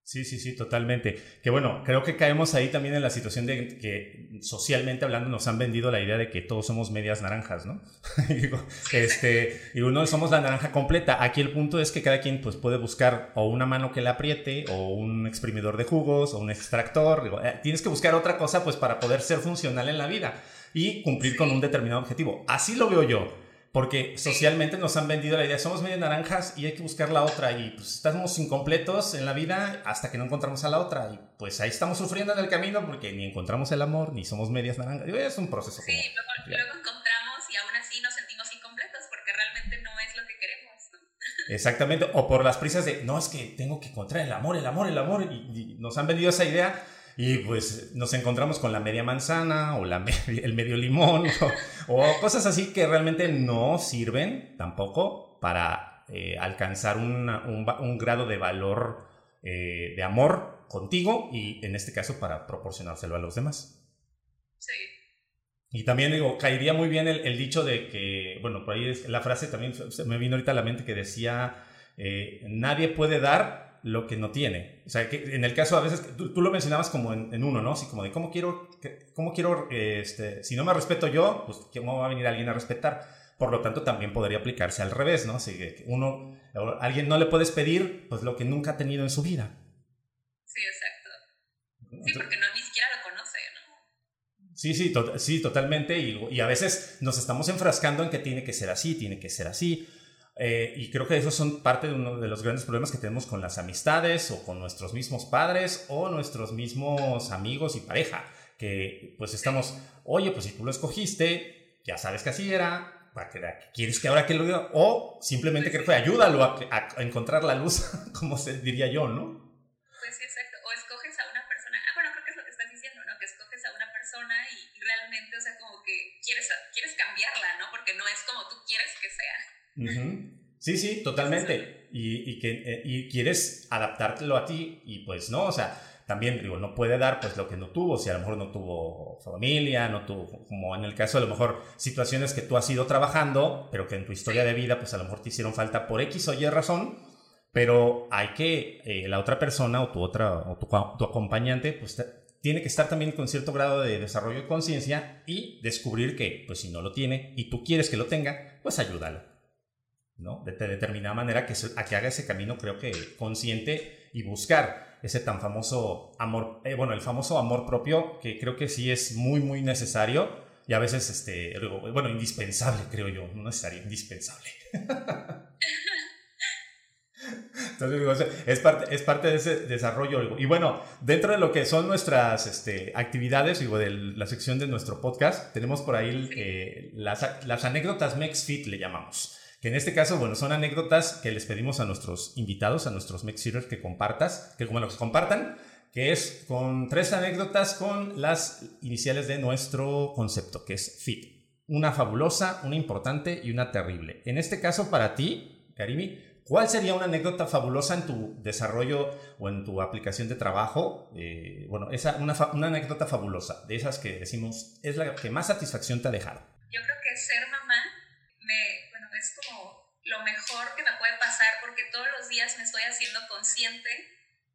Sí, sí, sí, totalmente. Que bueno, creo que caemos ahí también en la situación de que socialmente hablando nos han vendido la idea de que todos somos medias naranjas, ¿no? [LAUGHS] este, y uno somos la naranja completa. Aquí el punto es que cada quien pues puede buscar o una mano que le apriete o un exprimidor de jugos o un extractor. Eh, tienes que buscar otra cosa pues para poder ser funcional en la vida y cumplir con un determinado objetivo. Así lo veo yo. Porque socialmente nos han vendido la idea, somos medio naranjas y hay que buscar la otra y pues estamos incompletos en la vida hasta que no encontramos a la otra y pues ahí estamos sufriendo en el camino porque ni encontramos el amor ni somos medias naranjas. Es un proceso. Sí, luego, encontramos y aún así nos sentimos incompletos porque realmente no es lo que queremos. [LAUGHS] Exactamente, o por las prisas de, no, es que tengo que encontrar el amor, el amor, el amor, y, nos han vendido esa idea y pues nos encontramos con la media manzana o la [LAUGHS] el medio limón o, cosas así que realmente no sirven tampoco para eh, alcanzar un, un, grado de valor eh, de amor contigo y en este caso para proporcionárselo a los demás. Sí. Y también digo, caería muy bien el, dicho de que, bueno, por ahí es, la frase también se me vino ahorita a la mente que decía, eh, nadie puede dar lo que no tiene. O sea, que en el caso a veces, tú, lo mencionabas como en, uno, ¿no? Así como de, ¿cómo quiero, cómo quiero este, si no me respeto yo, pues ¿cómo va a venir alguien a respetar? Por lo tanto, también podría aplicarse al revés, ¿no? Que uno, a alguien no le puedes pedir, pues lo que nunca ha tenido en su vida. Sí, exacto. Sí, porque no, ni siquiera lo conoce, ¿no? Sí, sí, sí, totalmente. Y, a veces nos estamos enfrascando en que tiene que ser así, tiene que ser así. Eh, y creo que esos son parte de uno de los grandes problemas que tenemos con las amistades o con nuestros mismos padres o nuestros mismos amigos y pareja. Que pues estamos, oye, pues si tú lo escogiste, ya sabes que así era, ¿quieres que ahora que lo diga? O simplemente creo que ayúdalo a, encontrar la luz, [LAUGHS] como se diría yo, ¿no? Pues sí, exacto. O escoges a una persona, ah, bueno, creo que es lo que estás diciendo, ¿no? Que escoges a una persona y, realmente, o sea, como que quieres, quieres cambiarla, ¿no? Porque no es como tú quieres que sea. Sí, sí, totalmente. Y, que, eh, y quieres adaptártelo a ti y pues no, o sea, también digo, no puede dar pues lo que no tuvo, si a lo mejor no tuvo familia, no tuvo, como en el caso a lo mejor situaciones que tú has ido trabajando, pero que en tu historia de vida pues a lo mejor te hicieron falta por X o Y razón, pero hay que, eh, la otra persona o tu otra, o tu acompañante pues tiene que estar también con cierto grado de desarrollo de conciencia y descubrir que pues si no lo tiene y tú quieres que lo tenga, pues ayúdalo. ¿No? De, de determinada manera que, a que haga ese camino creo que consciente y buscar ese tan famoso amor, eh, bueno, el famoso amor propio, que creo que sí es muy, muy necesario y a veces, este, bueno, indispensable, creo yo, no necesario, indispensable. [LAUGHS] Entonces, es parte, es parte de ese desarrollo. Y bueno, dentro de lo que son nuestras este, actividades, digo, de la sección de nuestro podcast, tenemos por ahí eh, las, las anécdotas MexFit, le llamamos. Que en este caso, bueno, son anécdotas que les pedimos a nuestros invitados, a nuestros Mexeaters que compartas, que como los compartan, que es con tres anécdotas con las iniciales de nuestro concepto, que es FIT. Una fabulosa, una importante y una terrible. En este caso, para ti, Karimi, ¿cuál sería una anécdota fabulosa en tu desarrollo o en tu aplicación de trabajo? Eh, bueno, esa, una, una anécdota fabulosa, de esas que decimos, es la que más satisfacción te ha dejado. Yo creo que ser mamá lo mejor que me puede pasar porque todos los días me estoy haciendo consciente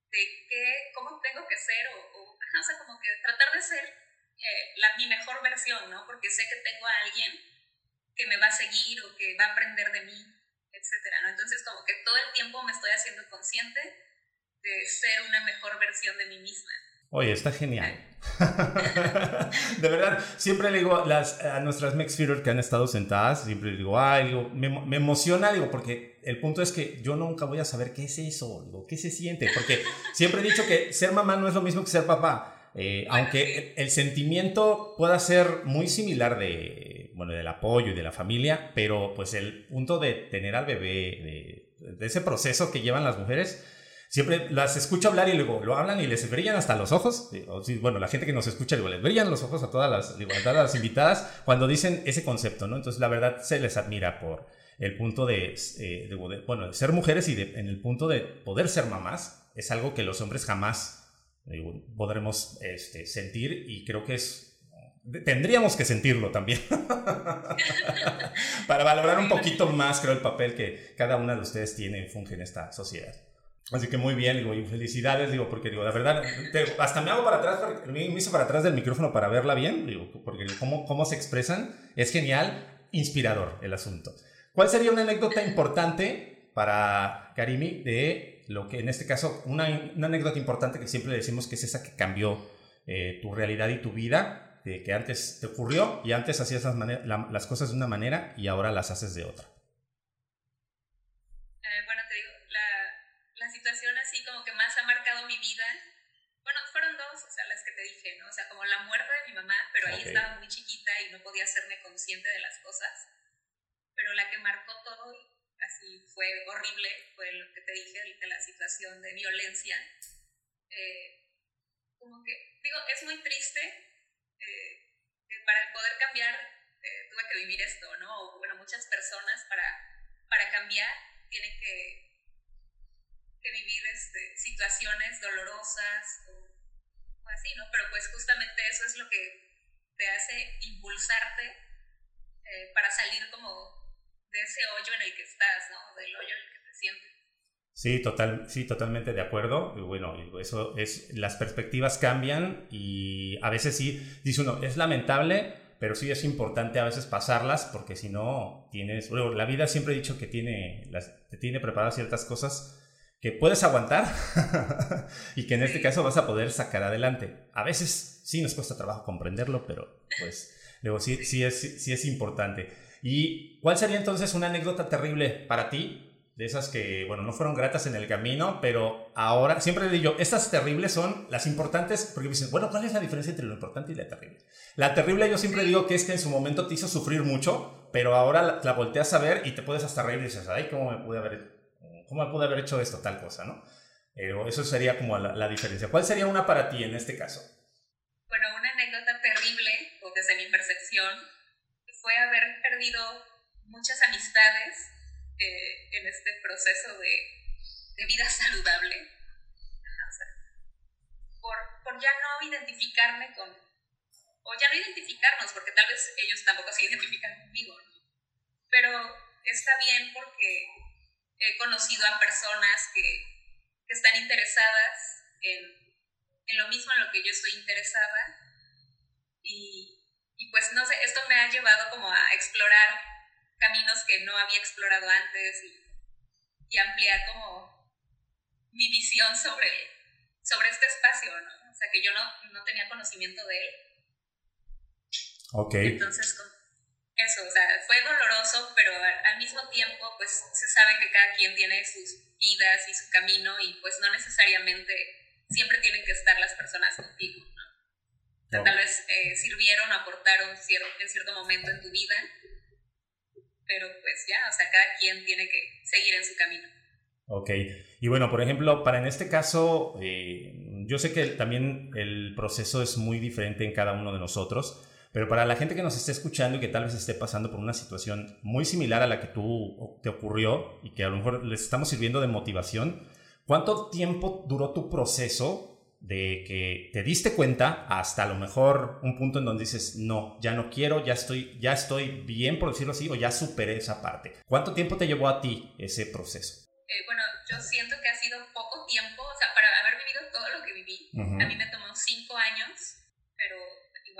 de que, cómo tengo que ser o, o, sea, como que tratar de ser eh, la, mi mejor versión, ¿no? Porque sé que tengo a alguien que me va a seguir o que va a aprender de mí, etcétera, ¿no? Entonces como que todo el tiempo me estoy haciendo consciente de ser una mejor versión de mí misma. Oye, está genial. [LAUGHS] de verdad, siempre le digo las, a nuestras Mex que han estado sentadas, siempre le digo, ay, digo, me, me, emociona, digo, porque el punto es que yo nunca voy a saber qué es eso, digo, qué se siente, porque siempre he dicho que ser mamá no es lo mismo que ser papá. Eh, aunque el, sentimiento pueda ser muy similar de, bueno, del apoyo y de la familia, pero pues el punto de tener al bebé, de, de ese proceso que llevan las mujeres, siempre las escucho hablar y luego lo hablan y les brillan hasta los ojos. bueno, la gente que nos escucha, digo, les brillan los ojos a todas las, las invitadas cuando dicen ese concepto, ¿no? Entonces, la verdad, se les admira por el punto de, eh, bueno, de ser mujeres y en el punto de poder ser mamás. Es algo que los hombres jamás podremos este, sentir y creo que es tendríamos que sentirlo también [LAUGHS] para valorar un poquito más creo el papel que cada una de ustedes tiene y funge en esta sociedad. Así que muy bien, digo, y felicidades, digo, porque digo, la verdad, hasta me hago para atrás, me hice para atrás del micrófono para verla bien, digo, porque cómo, cómo se expresan, es genial, inspirador el asunto. ¿Cuál sería una anécdota importante para Karimi de lo que en este caso, una, una anécdota importante que siempre decimos que es esa que cambió eh, tu realidad y tu vida, de que antes te ocurrió y antes hacías las, las cosas de una manera y ahora las haces de otra? Situación así como que más ha marcado mi vida, bueno, fueron dos, o sea, las que te dije, ¿no? O sea, como la muerte de mi mamá, pero ahí estaba muy chiquita y no podía hacerme consciente de las cosas. Pero la que marcó todo, así fue horrible, fue lo que te dije de la situación de violencia. Eh, como que, digo, es muy triste eh, que para poder cambiar eh, tuve que vivir esto, ¿no? O, bueno, muchas personas para, para cambiar tienen que, que vivir este, situaciones dolorosas o, así, ¿no? Pero pues justamente eso es lo que te hace impulsarte para salir como de ese hoyo en el que estás, ¿no? Del hoyo en el que te sientes. Sí, total, sí, totalmente de acuerdo. Y bueno, eso es, las perspectivas cambian y a veces sí, dice uno, es lamentable, pero sí es importante a veces pasarlas porque si no tienes, bueno, la vida siempre he dicho que tiene, las, te tiene preparadas ciertas cosas que puedes aguantar [LAUGHS] y que en este caso vas a poder sacar adelante. A veces sí nos cuesta trabajo comprenderlo, pero pues luego sí, sí, es, sí es importante. ¿Y cuál sería entonces una anécdota terrible para ti? De esas que, bueno, no fueron gratas en el camino, pero ahora, siempre le digo, estas terribles son las importantes, porque me dicen, bueno, ¿cuál es la diferencia entre lo importante y la terrible? La terrible yo siempre digo que es que en su momento te hizo sufrir mucho, pero ahora la, volteas a ver y te puedes hasta reír y dices, ay, ¿cómo me pude haber, cómo pude haber hecho esto, tal cosa, no? Pero eso sería como la, la diferencia. ¿Cuál sería una para ti en este caso? Bueno, una anécdota terrible, o desde mi percepción, fue haber perdido muchas amistades eh, en este proceso de, de vida saludable. por, por, ya no identificarme con, o ya no identificarnos, porque tal vez ellos tampoco se identifican conmigo, pero está bien porque he conocido a personas que, que están interesadas en, en lo mismo en lo que yo estoy interesada y, y pues no sé, esto me ha llevado como a explorar caminos que no había explorado antes y, y ampliar como mi visión sobre, sobre este espacio, ¿no? O sea, que yo no, no tenía conocimiento de él. Ok. Entonces, eso, o sea, fue doloroso, pero al mismo tiempo, pues se sabe que cada quien tiene sus vidas y su camino y pues no necesariamente siempre tienen que estar las personas contigo tal vez eh, sirvieron, aportaron en cierto momento en tu vida, pero pues ya, o sea, cada quien tiene que seguir en su camino. Ok, y bueno, por ejemplo, para en este caso, eh, yo sé que también el proceso es muy diferente en cada uno de nosotros, pero para la gente que nos esté escuchando y que tal vez esté pasando por una situación muy similar a la que tú te ocurrió y que a lo mejor les estamos sirviendo de motivación, ¿cuánto tiempo duró tu proceso de que te diste cuenta hasta a lo mejor un punto en donde dices, no, ya no quiero, ya estoy, ya estoy bien, por decirlo así, o ya superé esa parte. ¿Cuánto tiempo te llevó a ti ese proceso? Eh, bueno, yo siento que ha sido poco tiempo, o sea, para haber vivido todo lo que viví, a mí me tomó cinco años, pero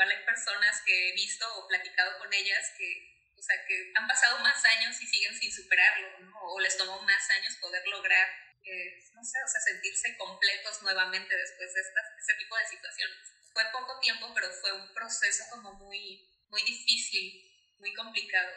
igual hay personas que he visto o platicado con ellas que, o sea, que han pasado más años y siguen sin superarlo, ¿no? O les tomó más años poder lograr no sé, o sea, sentirse completos nuevamente después de estas, este tipo de situaciones. Fue poco tiempo, pero fue un proceso como muy, muy difícil, muy complicado.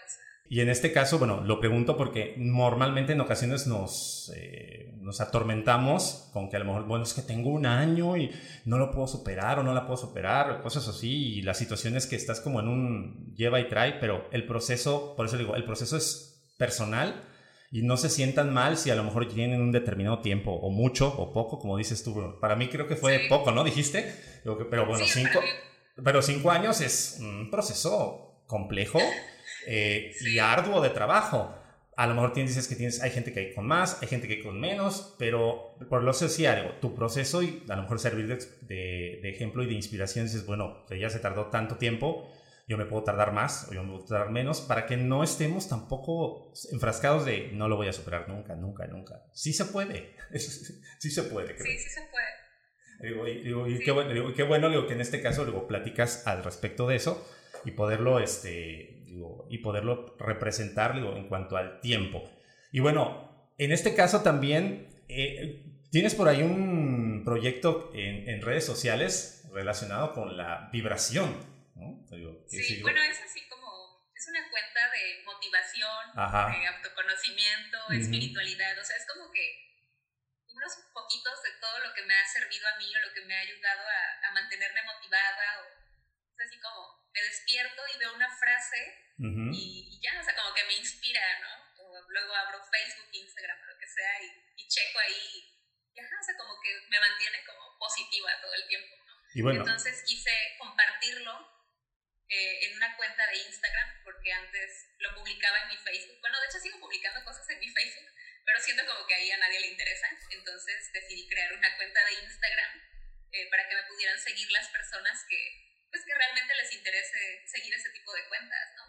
Y en este caso, bueno, lo pregunto porque normalmente en ocasiones nos, eh, nos atormentamos con que a lo mejor, bueno, es que tengo un año y no lo puedo superar o no la puedo superar, o cosas así, y la situación es que estás como en un lleva y trae, pero el proceso, por eso digo, el proceso es personal y no se sientan mal si a lo mejor tienen un determinado tiempo, o mucho, o poco, como dices tú. Para mí creo que fue poco, ¿no? Dijiste. Pero bueno, cinco, pero cinco años es un proceso complejo eh, y arduo de trabajo. A lo mejor tienes, dices que tienes, hay gente que hay con más, hay gente que hay con menos, pero por lo sé sí algo, tu proceso y a lo mejor servir de, de, de ejemplo y de inspiración, dices, bueno, ya se tardó tanto tiempo, yo me puedo tardar más o yo me puedo tardar menos, para que no estemos tampoco enfrascados de no lo voy a superar nunca, nunca, nunca. Sí se puede, [LAUGHS] sí se puede. Creo. Sí, sí se puede. Digo, y, qué bueno, digo, qué bueno digo, que en este caso digo, platicas al respecto de eso y poderlo, este, digo, y poderlo representar digo, en cuanto al tiempo. Y bueno, en este caso también eh, tienes por ahí un proyecto en, en redes sociales relacionado con la vibración sí, bueno, es así como, es una cuenta de motivación, de autoconocimiento, espiritualidad, o sea, es como que unos poquitos de todo lo que me ha servido a mí o lo que me ha ayudado a, a mantenerme motivada, o, así como me despierto y veo una frase y, ya, o sea, como que me inspira, ¿no? O luego abro Facebook, Instagram, lo que sea, y, y checo ahí, y ajá, o sea, como que me mantiene como positiva todo el tiempo, ¿no? Y bueno. Entonces quise compartirlo eh, en una cuenta de Instagram, porque antes lo publicaba en mi Facebook. Bueno, de hecho sigo publicando cosas en mi Facebook, pero siento como que ahí a nadie le interesa. Entonces decidí crear una cuenta de Instagram eh, para que me pudieran seguir las personas que, pues, que realmente les interese seguir ese tipo de cuentas, ¿no?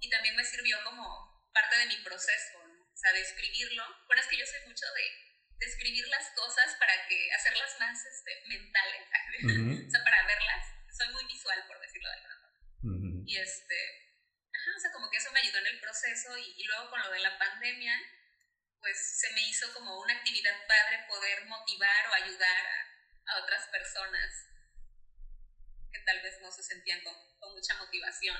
Y también me sirvió como parte de mi proceso, ¿no? o sea, de escribirlo. Bueno, es que yo soy mucho de, de escribir las cosas para que hacerlas más este, mentales, [LAUGHS] o sea, para verlas. Soy muy visual, por decirlo de alguna y este, ajá, o sea, como que eso me ayudó en el proceso y, luego con lo de la pandemia, pues se me hizo como una actividad padre poder motivar o ayudar a, otras personas que tal vez no se sentían con, con mucha motivación.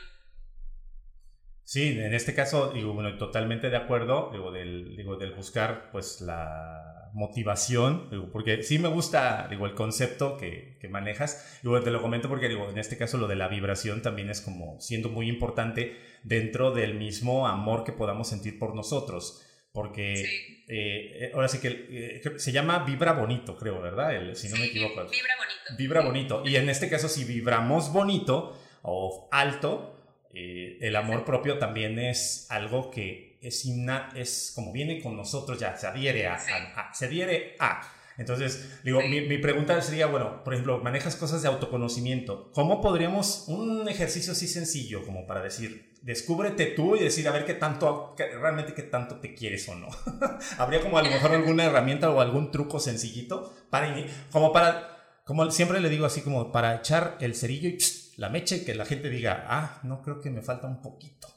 Sí, en este caso, digo, bueno, totalmente de acuerdo, digo, del, digo, del buscar, pues, la, motivación, porque sí me gusta digo, el concepto que, que manejas, y te lo comento porque digo, en este caso lo de la vibración también es como siendo muy importante dentro del mismo amor que podamos sentir por nosotros, porque eh, ahora sí que eh, se llama vibra bonito, creo, ¿verdad? El, si no me equivoco. Vibra bonito. Vibra bonito, y en este caso si vibramos bonito o alto, eh, el amor propio también es algo que es, es como viene con nosotros ya, se adhiere a, se adhiere a. Entonces, digo, mi, mi, pregunta sería, bueno, por ejemplo, manejas cosas de autoconocimiento. ¿Cómo podríamos, un ejercicio así sencillo como para decir, descúbrete tú y decir, a ver qué tanto, realmente qué tanto te quieres o no? [LAUGHS] ¿Habría como a lo mejor alguna herramienta o algún truco sencillito para, como para, como siempre le digo así, como para echar el cerillo y la mecha y que la gente diga, ah, no creo que me falta un poquito?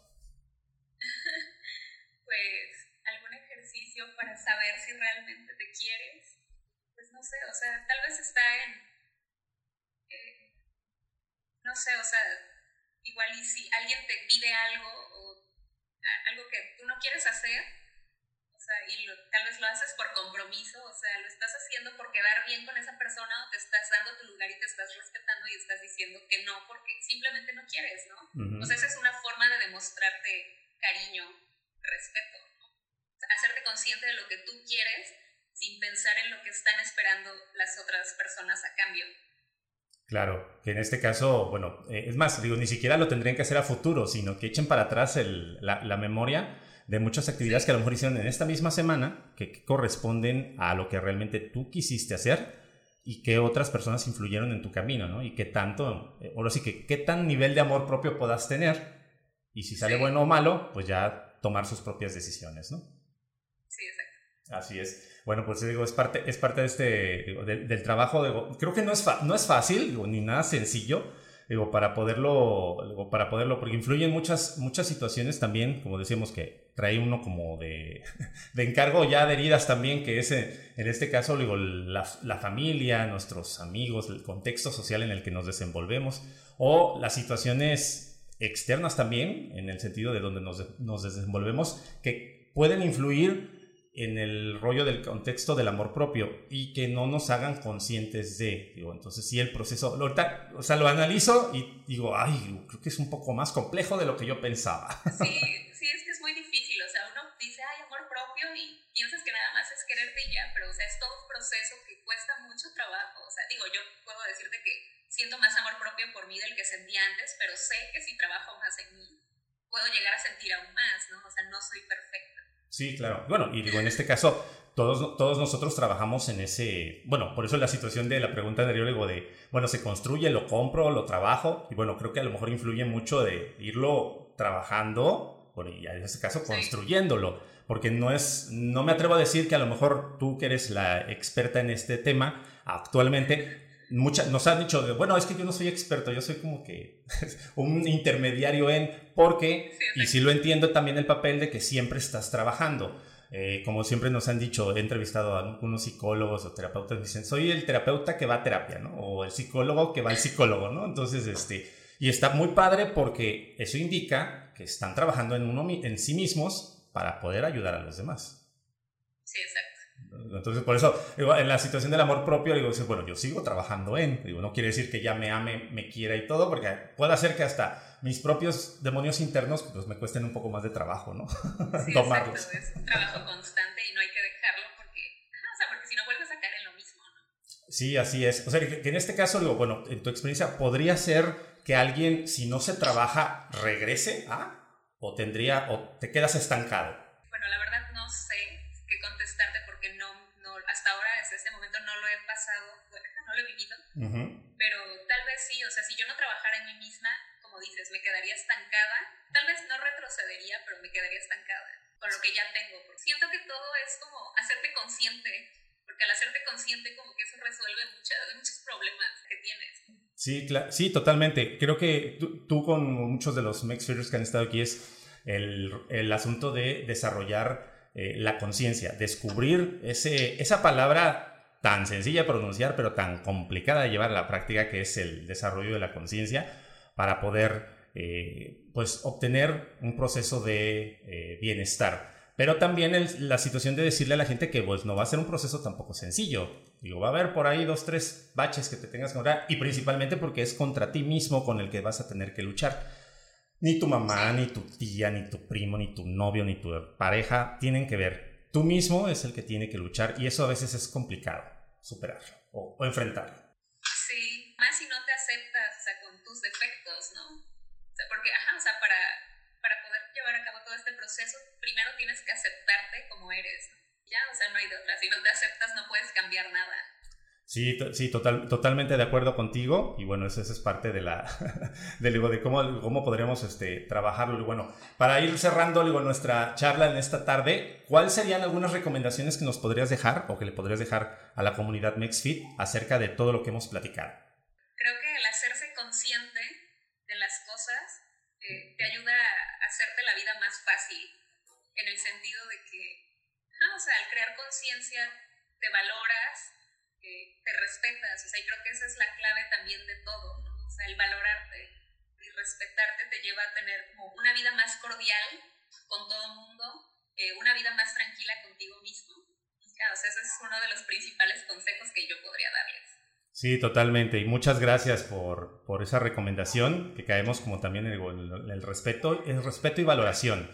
o sea, tal vez está en, eh, no sé, o sea, igual y si alguien te pide algo o algo que tú no quieres hacer, o sea, y tal vez lo haces por compromiso, o sea, lo estás haciendo por quedar bien con esa persona o te estás dando tu lugar y te estás respetando y estás diciendo que no porque simplemente no quieres, ¿no? O sea, esa es una forma de demostrarte cariño, respeto, ¿no? hacerte consciente de lo que tú quieres sin pensar en lo que están esperando las otras personas a cambio. Claro, que en este caso, bueno, eh, es más, digo, ni siquiera lo tendrían que hacer a futuro, sino que echen para atrás la, memoria de muchas actividades que a lo mejor hicieron en esta misma semana, que, corresponden a lo que realmente tú quisiste hacer y que otras personas influyeron en tu camino, ¿no? Y qué tanto, eh, o sí que qué tan nivel de amor propio puedas tener y si sale bueno o malo, pues ya tomar sus propias decisiones, ¿no? Sí, exacto. Así es. Bueno, pues digo, es parte, es parte de este, del trabajo. creo que no es, no es fácil, ni nada sencillo, digo, para poderlo, para poderlo, porque influyen muchas, muchas situaciones también, como decíamos, que trae uno como de, [LAUGHS] de encargo ya de heridas también, que es en este caso, digo, la, la, familia, nuestros amigos, el contexto social en el que nos desenvolvemos, o las situaciones externas también, en el sentido de donde nos, nos desenvolvemos, que pueden influir en el rollo del contexto del amor propio y que no nos hagan conscientes de, digo, entonces sí el proceso, ahorita, o sea, lo analizo y digo, ay, creo que es un poco más complejo de lo que yo pensaba. [LAUGHS] Sí, sí, es que es muy difícil, o sea, uno dice, ay, amor propio y piensas que nada más es quererte ya, pero o sea, es todo un proceso que cuesta mucho trabajo, o sea, digo, yo puedo decirte que siento más amor propio por mí del que sentía antes, pero sé que si trabajo más en mí, puedo llegar a sentir aún más, ¿no? O sea, no soy perfecta. Sí, claro. Bueno, y digo, en este caso, todos, todos nosotros trabajamos en ese, bueno, por eso la situación de la pregunta anterior, digo, de, bueno, se construye, lo compro, lo trabajo, y bueno, creo que a lo mejor influye mucho de irlo trabajando, bueno, y en este caso construyéndolo, porque no es, no me atrevo a decir que a lo mejor tú que eres la experta en este tema, actualmente nos han dicho, bueno, es que yo no soy experto, yo soy como que [LAUGHS] un intermediario en, porque, y sí lo entiendo también el papel de que siempre estás trabajando. Eh, como siempre nos han dicho, he entrevistado a algunos psicólogos o terapeutas, me dicen, soy el terapeuta que va a terapia, ¿no? O el psicólogo que va al psicólogo, ¿no? Entonces, este, y está muy padre porque eso indica que están trabajando en, uno, en sí mismos para poder ayudar a los demás. Sí, exacto. Entonces, por eso, en la situación del amor propio, digo, bueno, yo sigo trabajando en, digo, no quiere decir que ya me ame, me quiera y todo, porque puede hacer que hasta mis propios demonios internos, pues me cuesten un poco más de trabajo, ¿no? [LAUGHS] Sí, Tomarlos. Exacto, es un trabajo constante y no hay que dejarlo porque, o sea, porque si no vuelves a caer en lo mismo, ¿no? Sí, así es. O sea, que en este caso, digo, bueno, en tu experiencia, podría ser que alguien, si no se trabaja, regrese a, o tendría, o te quedas estancado. Bueno, la verdad no sé qué contestarte hasta ahora, desde este momento, no lo he pasado, no lo he vivido, pero tal vez sí, o sea, si yo no trabajara en mí misma, como dices, me quedaría estancada, tal vez no retrocedería, pero me quedaría estancada con lo que ya tengo. Siento que todo es como hacerte consciente, porque al hacerte consciente como que eso resuelve muchos problemas que tienes. Sí, sí, totalmente. Creo que tú, con muchos de los Mexfeeders que han estado aquí es el, el asunto de desarrollar eh, la conciencia, descubrir ese, esa palabra tan sencilla de pronunciar, pero tan complicada de llevar a la práctica, que es el desarrollo de la conciencia, para poder eh, pues, obtener un proceso de eh, bienestar. Pero también la situación de decirle a la gente que pues, no va a ser un proceso tampoco sencillo. Digo, va a haber por ahí dos, tres baches que te tengas que lograr y principalmente porque es contra ti mismo con el que vas a tener que luchar. Ni tu mamá, ni tu tía, ni tu primo, ni tu novio, ni tu pareja tienen que ver. Tú mismo es el que tiene que luchar y eso a veces es complicado superarlo o, enfrentarlo. Sí, más si no te aceptas, o sea, con tus defectos, ¿no? O sea, porque, ajá, o sea, para, para poder llevar a cabo todo este proceso, primero tienes que aceptarte como eres. Ya, o sea, no hay de otra. Si no te aceptas, no puedes cambiar nada. Sí, sí total, totalmente de acuerdo contigo. Y bueno, eso, es parte de la [LAUGHS] de, de cómo, cómo podríamos este, trabajarlo. Y bueno, para ir cerrando digo, nuestra charla en esta tarde, ¿cuáles serían algunas recomendaciones que nos podrías dejar o que le podrías dejar a la comunidad MexFit acerca de todo lo que hemos platicado? Creo que el hacerse consciente de las cosas eh, te ayuda a hacerte la vida más fácil, en el sentido de que, no, o sea, al crear conciencia te valoras te respetas. O sea, y creo que esa es la clave también de todo, ¿no? O sea, el valorarte y respetarte te lleva a tener como una vida más cordial con todo el mundo, eh, una vida más tranquila contigo mismo. o sea, ese es uno de los principales consejos que yo podría darles. Sí, totalmente. Y muchas gracias por, por esa recomendación, que caemos como también en el, el respeto, el respeto y valoración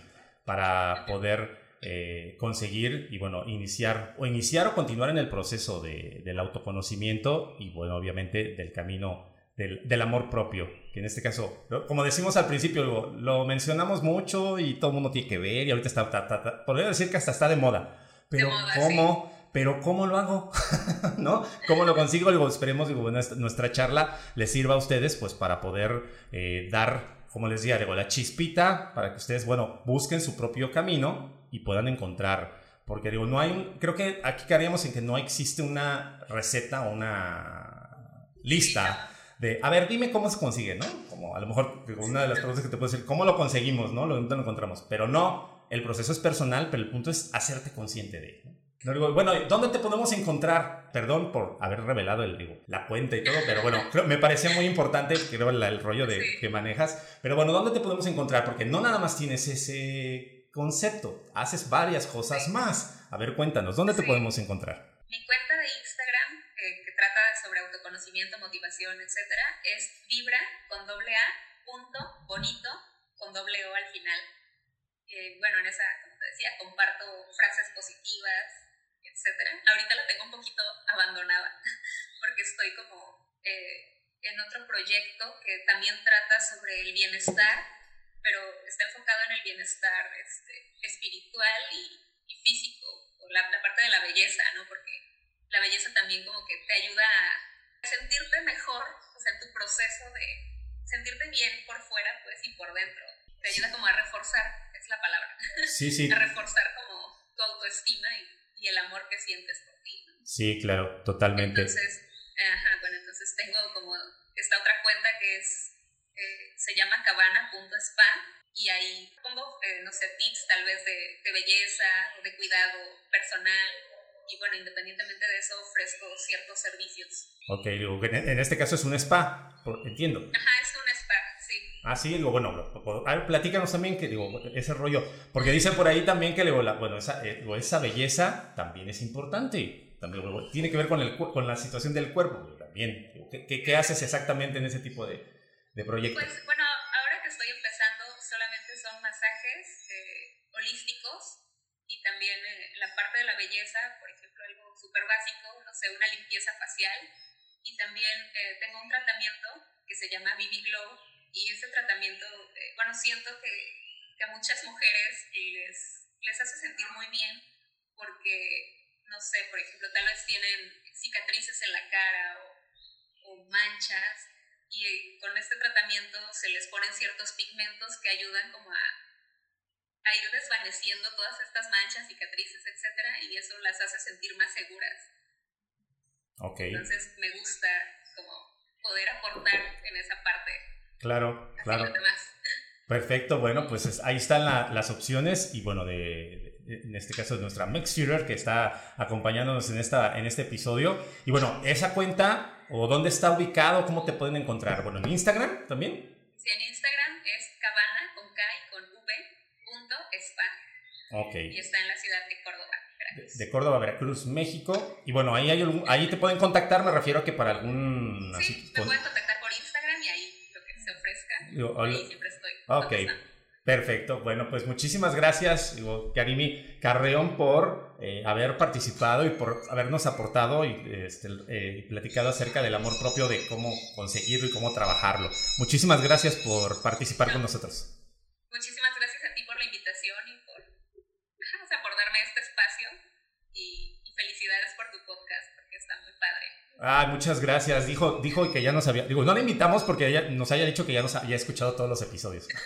para poder eh, conseguir y bueno, iniciar o iniciar o continuar en el proceso de, del autoconocimiento y bueno, obviamente del camino del, del, amor propio, que en este caso, como decimos al principio, lo, mencionamos mucho y todo el mundo tiene que ver y ahorita está, podría decir que hasta está de moda, pero ¿cómo? Pero ¿cómo lo hago? [LAUGHS] ¿No? ¿Cómo lo consigo? Digo, esperemos digo, nuestra charla les sirva a ustedes pues para poder eh, dar, como les decía, digo, la chispita para que ustedes, bueno, busquen su propio camino y puedan encontrar. Porque digo, no hay, creo que aquí quedaríamos en que no existe una receta o una lista de, a ver, dime cómo se consigue, ¿no? Como a lo mejor una de las preguntas que te puedo decir, ¿cómo lo conseguimos, no? Lo, lo encontramos. Pero no, el proceso es personal, pero el punto es hacerte consciente de ello. No digo, bueno, ¿dónde te podemos encontrar? Perdón por haber revelado el, digo, la cuenta y todo, pero bueno, me parecía muy importante, creo, el, el rollo de, que manejas. Pero bueno, ¿dónde te podemos encontrar? Porque no nada más tienes ese concepto, haces varias cosas más. A ver, cuéntanos, ¿dónde te podemos encontrar? Mi cuenta de Instagram, eh, que trata sobre autoconocimiento, motivación, etcétera, es vibra con doble A, punto, bonito, con doble O al final. Eh, bueno, en esa, como te decía, comparto frases positivas, etcétera. Ahorita la tengo un poquito abandonada, [LAUGHS] porque estoy como eh, en otro proyecto que también trata sobre el bienestar pero está enfocado en el bienestar este, espiritual y, físico, la, la, parte de la belleza, ¿no? Porque la belleza también como que te ayuda a sentirte mejor, o sea, en tu proceso de sentirte bien por fuera, pues, y por dentro. Te ayuda como a reforzar, es la palabra. Sí, [LAUGHS] sí. a reforzar como tu autoestima y, y el amor que sientes por ti. Sí, claro, totalmente. Entonces, ajá, bueno, entonces tengo como esta otra cuenta que es se llama cabana.spa y ahí pongo, eh, no sé, tips tal vez de, de belleza o de cuidado personal y bueno, independientemente de eso ofrezco ciertos servicios. Ok, en este caso es un spa, entiendo. Ajá, es un spa, sí. Ah, sí, digo, bueno, a ver, platícanos también que, digo, ese rollo, porque dicen por ahí también que, digo, la, bueno, esa, eh, esa belleza también es importante, también tiene que ver con, el, con la situación del cuerpo, también. ¿Qué, qué, haces exactamente en ese tipo de, de proyectos? Pues, bueno, ahora que estoy empezando, solamente son masajes eh, holísticos y también eh, la parte de la belleza, por ejemplo, algo súper básico, no sé, una limpieza facial, y también tengo un tratamiento que se llama Vivi Glow, y ese tratamiento, eh, bueno, siento que, que, a muchas mujeres les, les hace sentir muy bien porque, no sé, por ejemplo, tal vez tienen cicatrices en la cara o, manchas y con este tratamiento se les ponen ciertos pigmentos que ayudan como a, a ir desvaneciendo todas estas manchas, cicatrices, etcétera, y eso las hace sentir más seguras. Okay. Entonces me gusta como poder aportar en esa parte. Claro, claro. Perfecto, bueno, pues ahí están las opciones y bueno, de, en este caso de nuestra Max Shooter que está acompañándonos en, esta, en este episodio. Y bueno, esa cuenta o dónde está ubicado, cómo te pueden encontrar. Bueno, en Instagram también. Sí, en Instagram es cabana con K y con V punto spa. Ok. Y está en la ciudad de Córdoba. Veracruz. De Córdoba, Veracruz, México. Y bueno, ahí, hay ahí te pueden contactar, me refiero a que para algún... Sí, así, me pueden contactar siempre estoy. Ok. Perfecto. Bueno, pues muchísimas gracias, Karimi Carreón, por eh, haber participado y por habernos aportado este, eh, y platicado acerca del amor propio, de cómo conseguirlo y cómo trabajarlo. Muchísimas gracias por participar con nosotros. Muchísimas gracias a ti por la invitación y por, por darme este espacio y felicidades por tu podcast, porque está muy padre. Ah, muchas gracias. Dijo, dijo que ya nos había. Digo, no le invitamos porque ella nos haya dicho que ya nos había escuchado todos los episodios. [LAUGHS]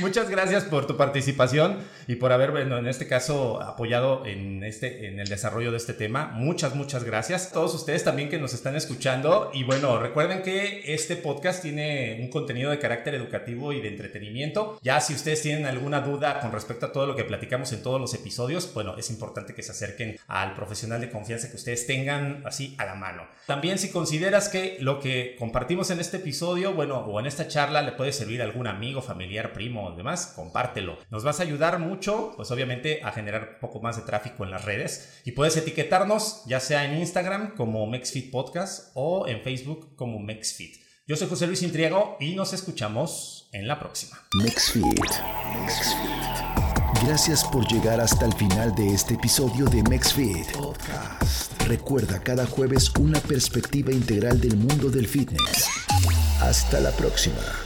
muchas gracias por tu participación y por haber, bueno, en este caso, apoyado en, este, en el desarrollo de este tema. Muchas, muchas gracias. Todos ustedes también que nos están escuchando. Y bueno, recuerden que este podcast tiene un contenido de carácter educativo y de entretenimiento. Ya si ustedes tienen alguna duda con respecto a todo lo que platicamos en todos los episodios, bueno, es importante que se acerquen al profesional de confianza que ustedes tengan así a la mano. También si consideras que lo que compartimos en este episodio, bueno, o en esta charla le puede servir a algún amigo, familiar, primo o demás, compártelo. Nos vas a ayudar mucho, pues obviamente a generar un poco más de tráfico en las redes y puedes etiquetarnos ya sea en Instagram como MexFit Podcast o en Facebook como MexFit. Yo soy José Luis Intriego y nos escuchamos en la próxima. MexFit. Gracias por llegar hasta el final de este episodio de MexFit Podcast. Recuerda cada jueves una perspectiva integral del mundo del fitness. Hasta la próxima.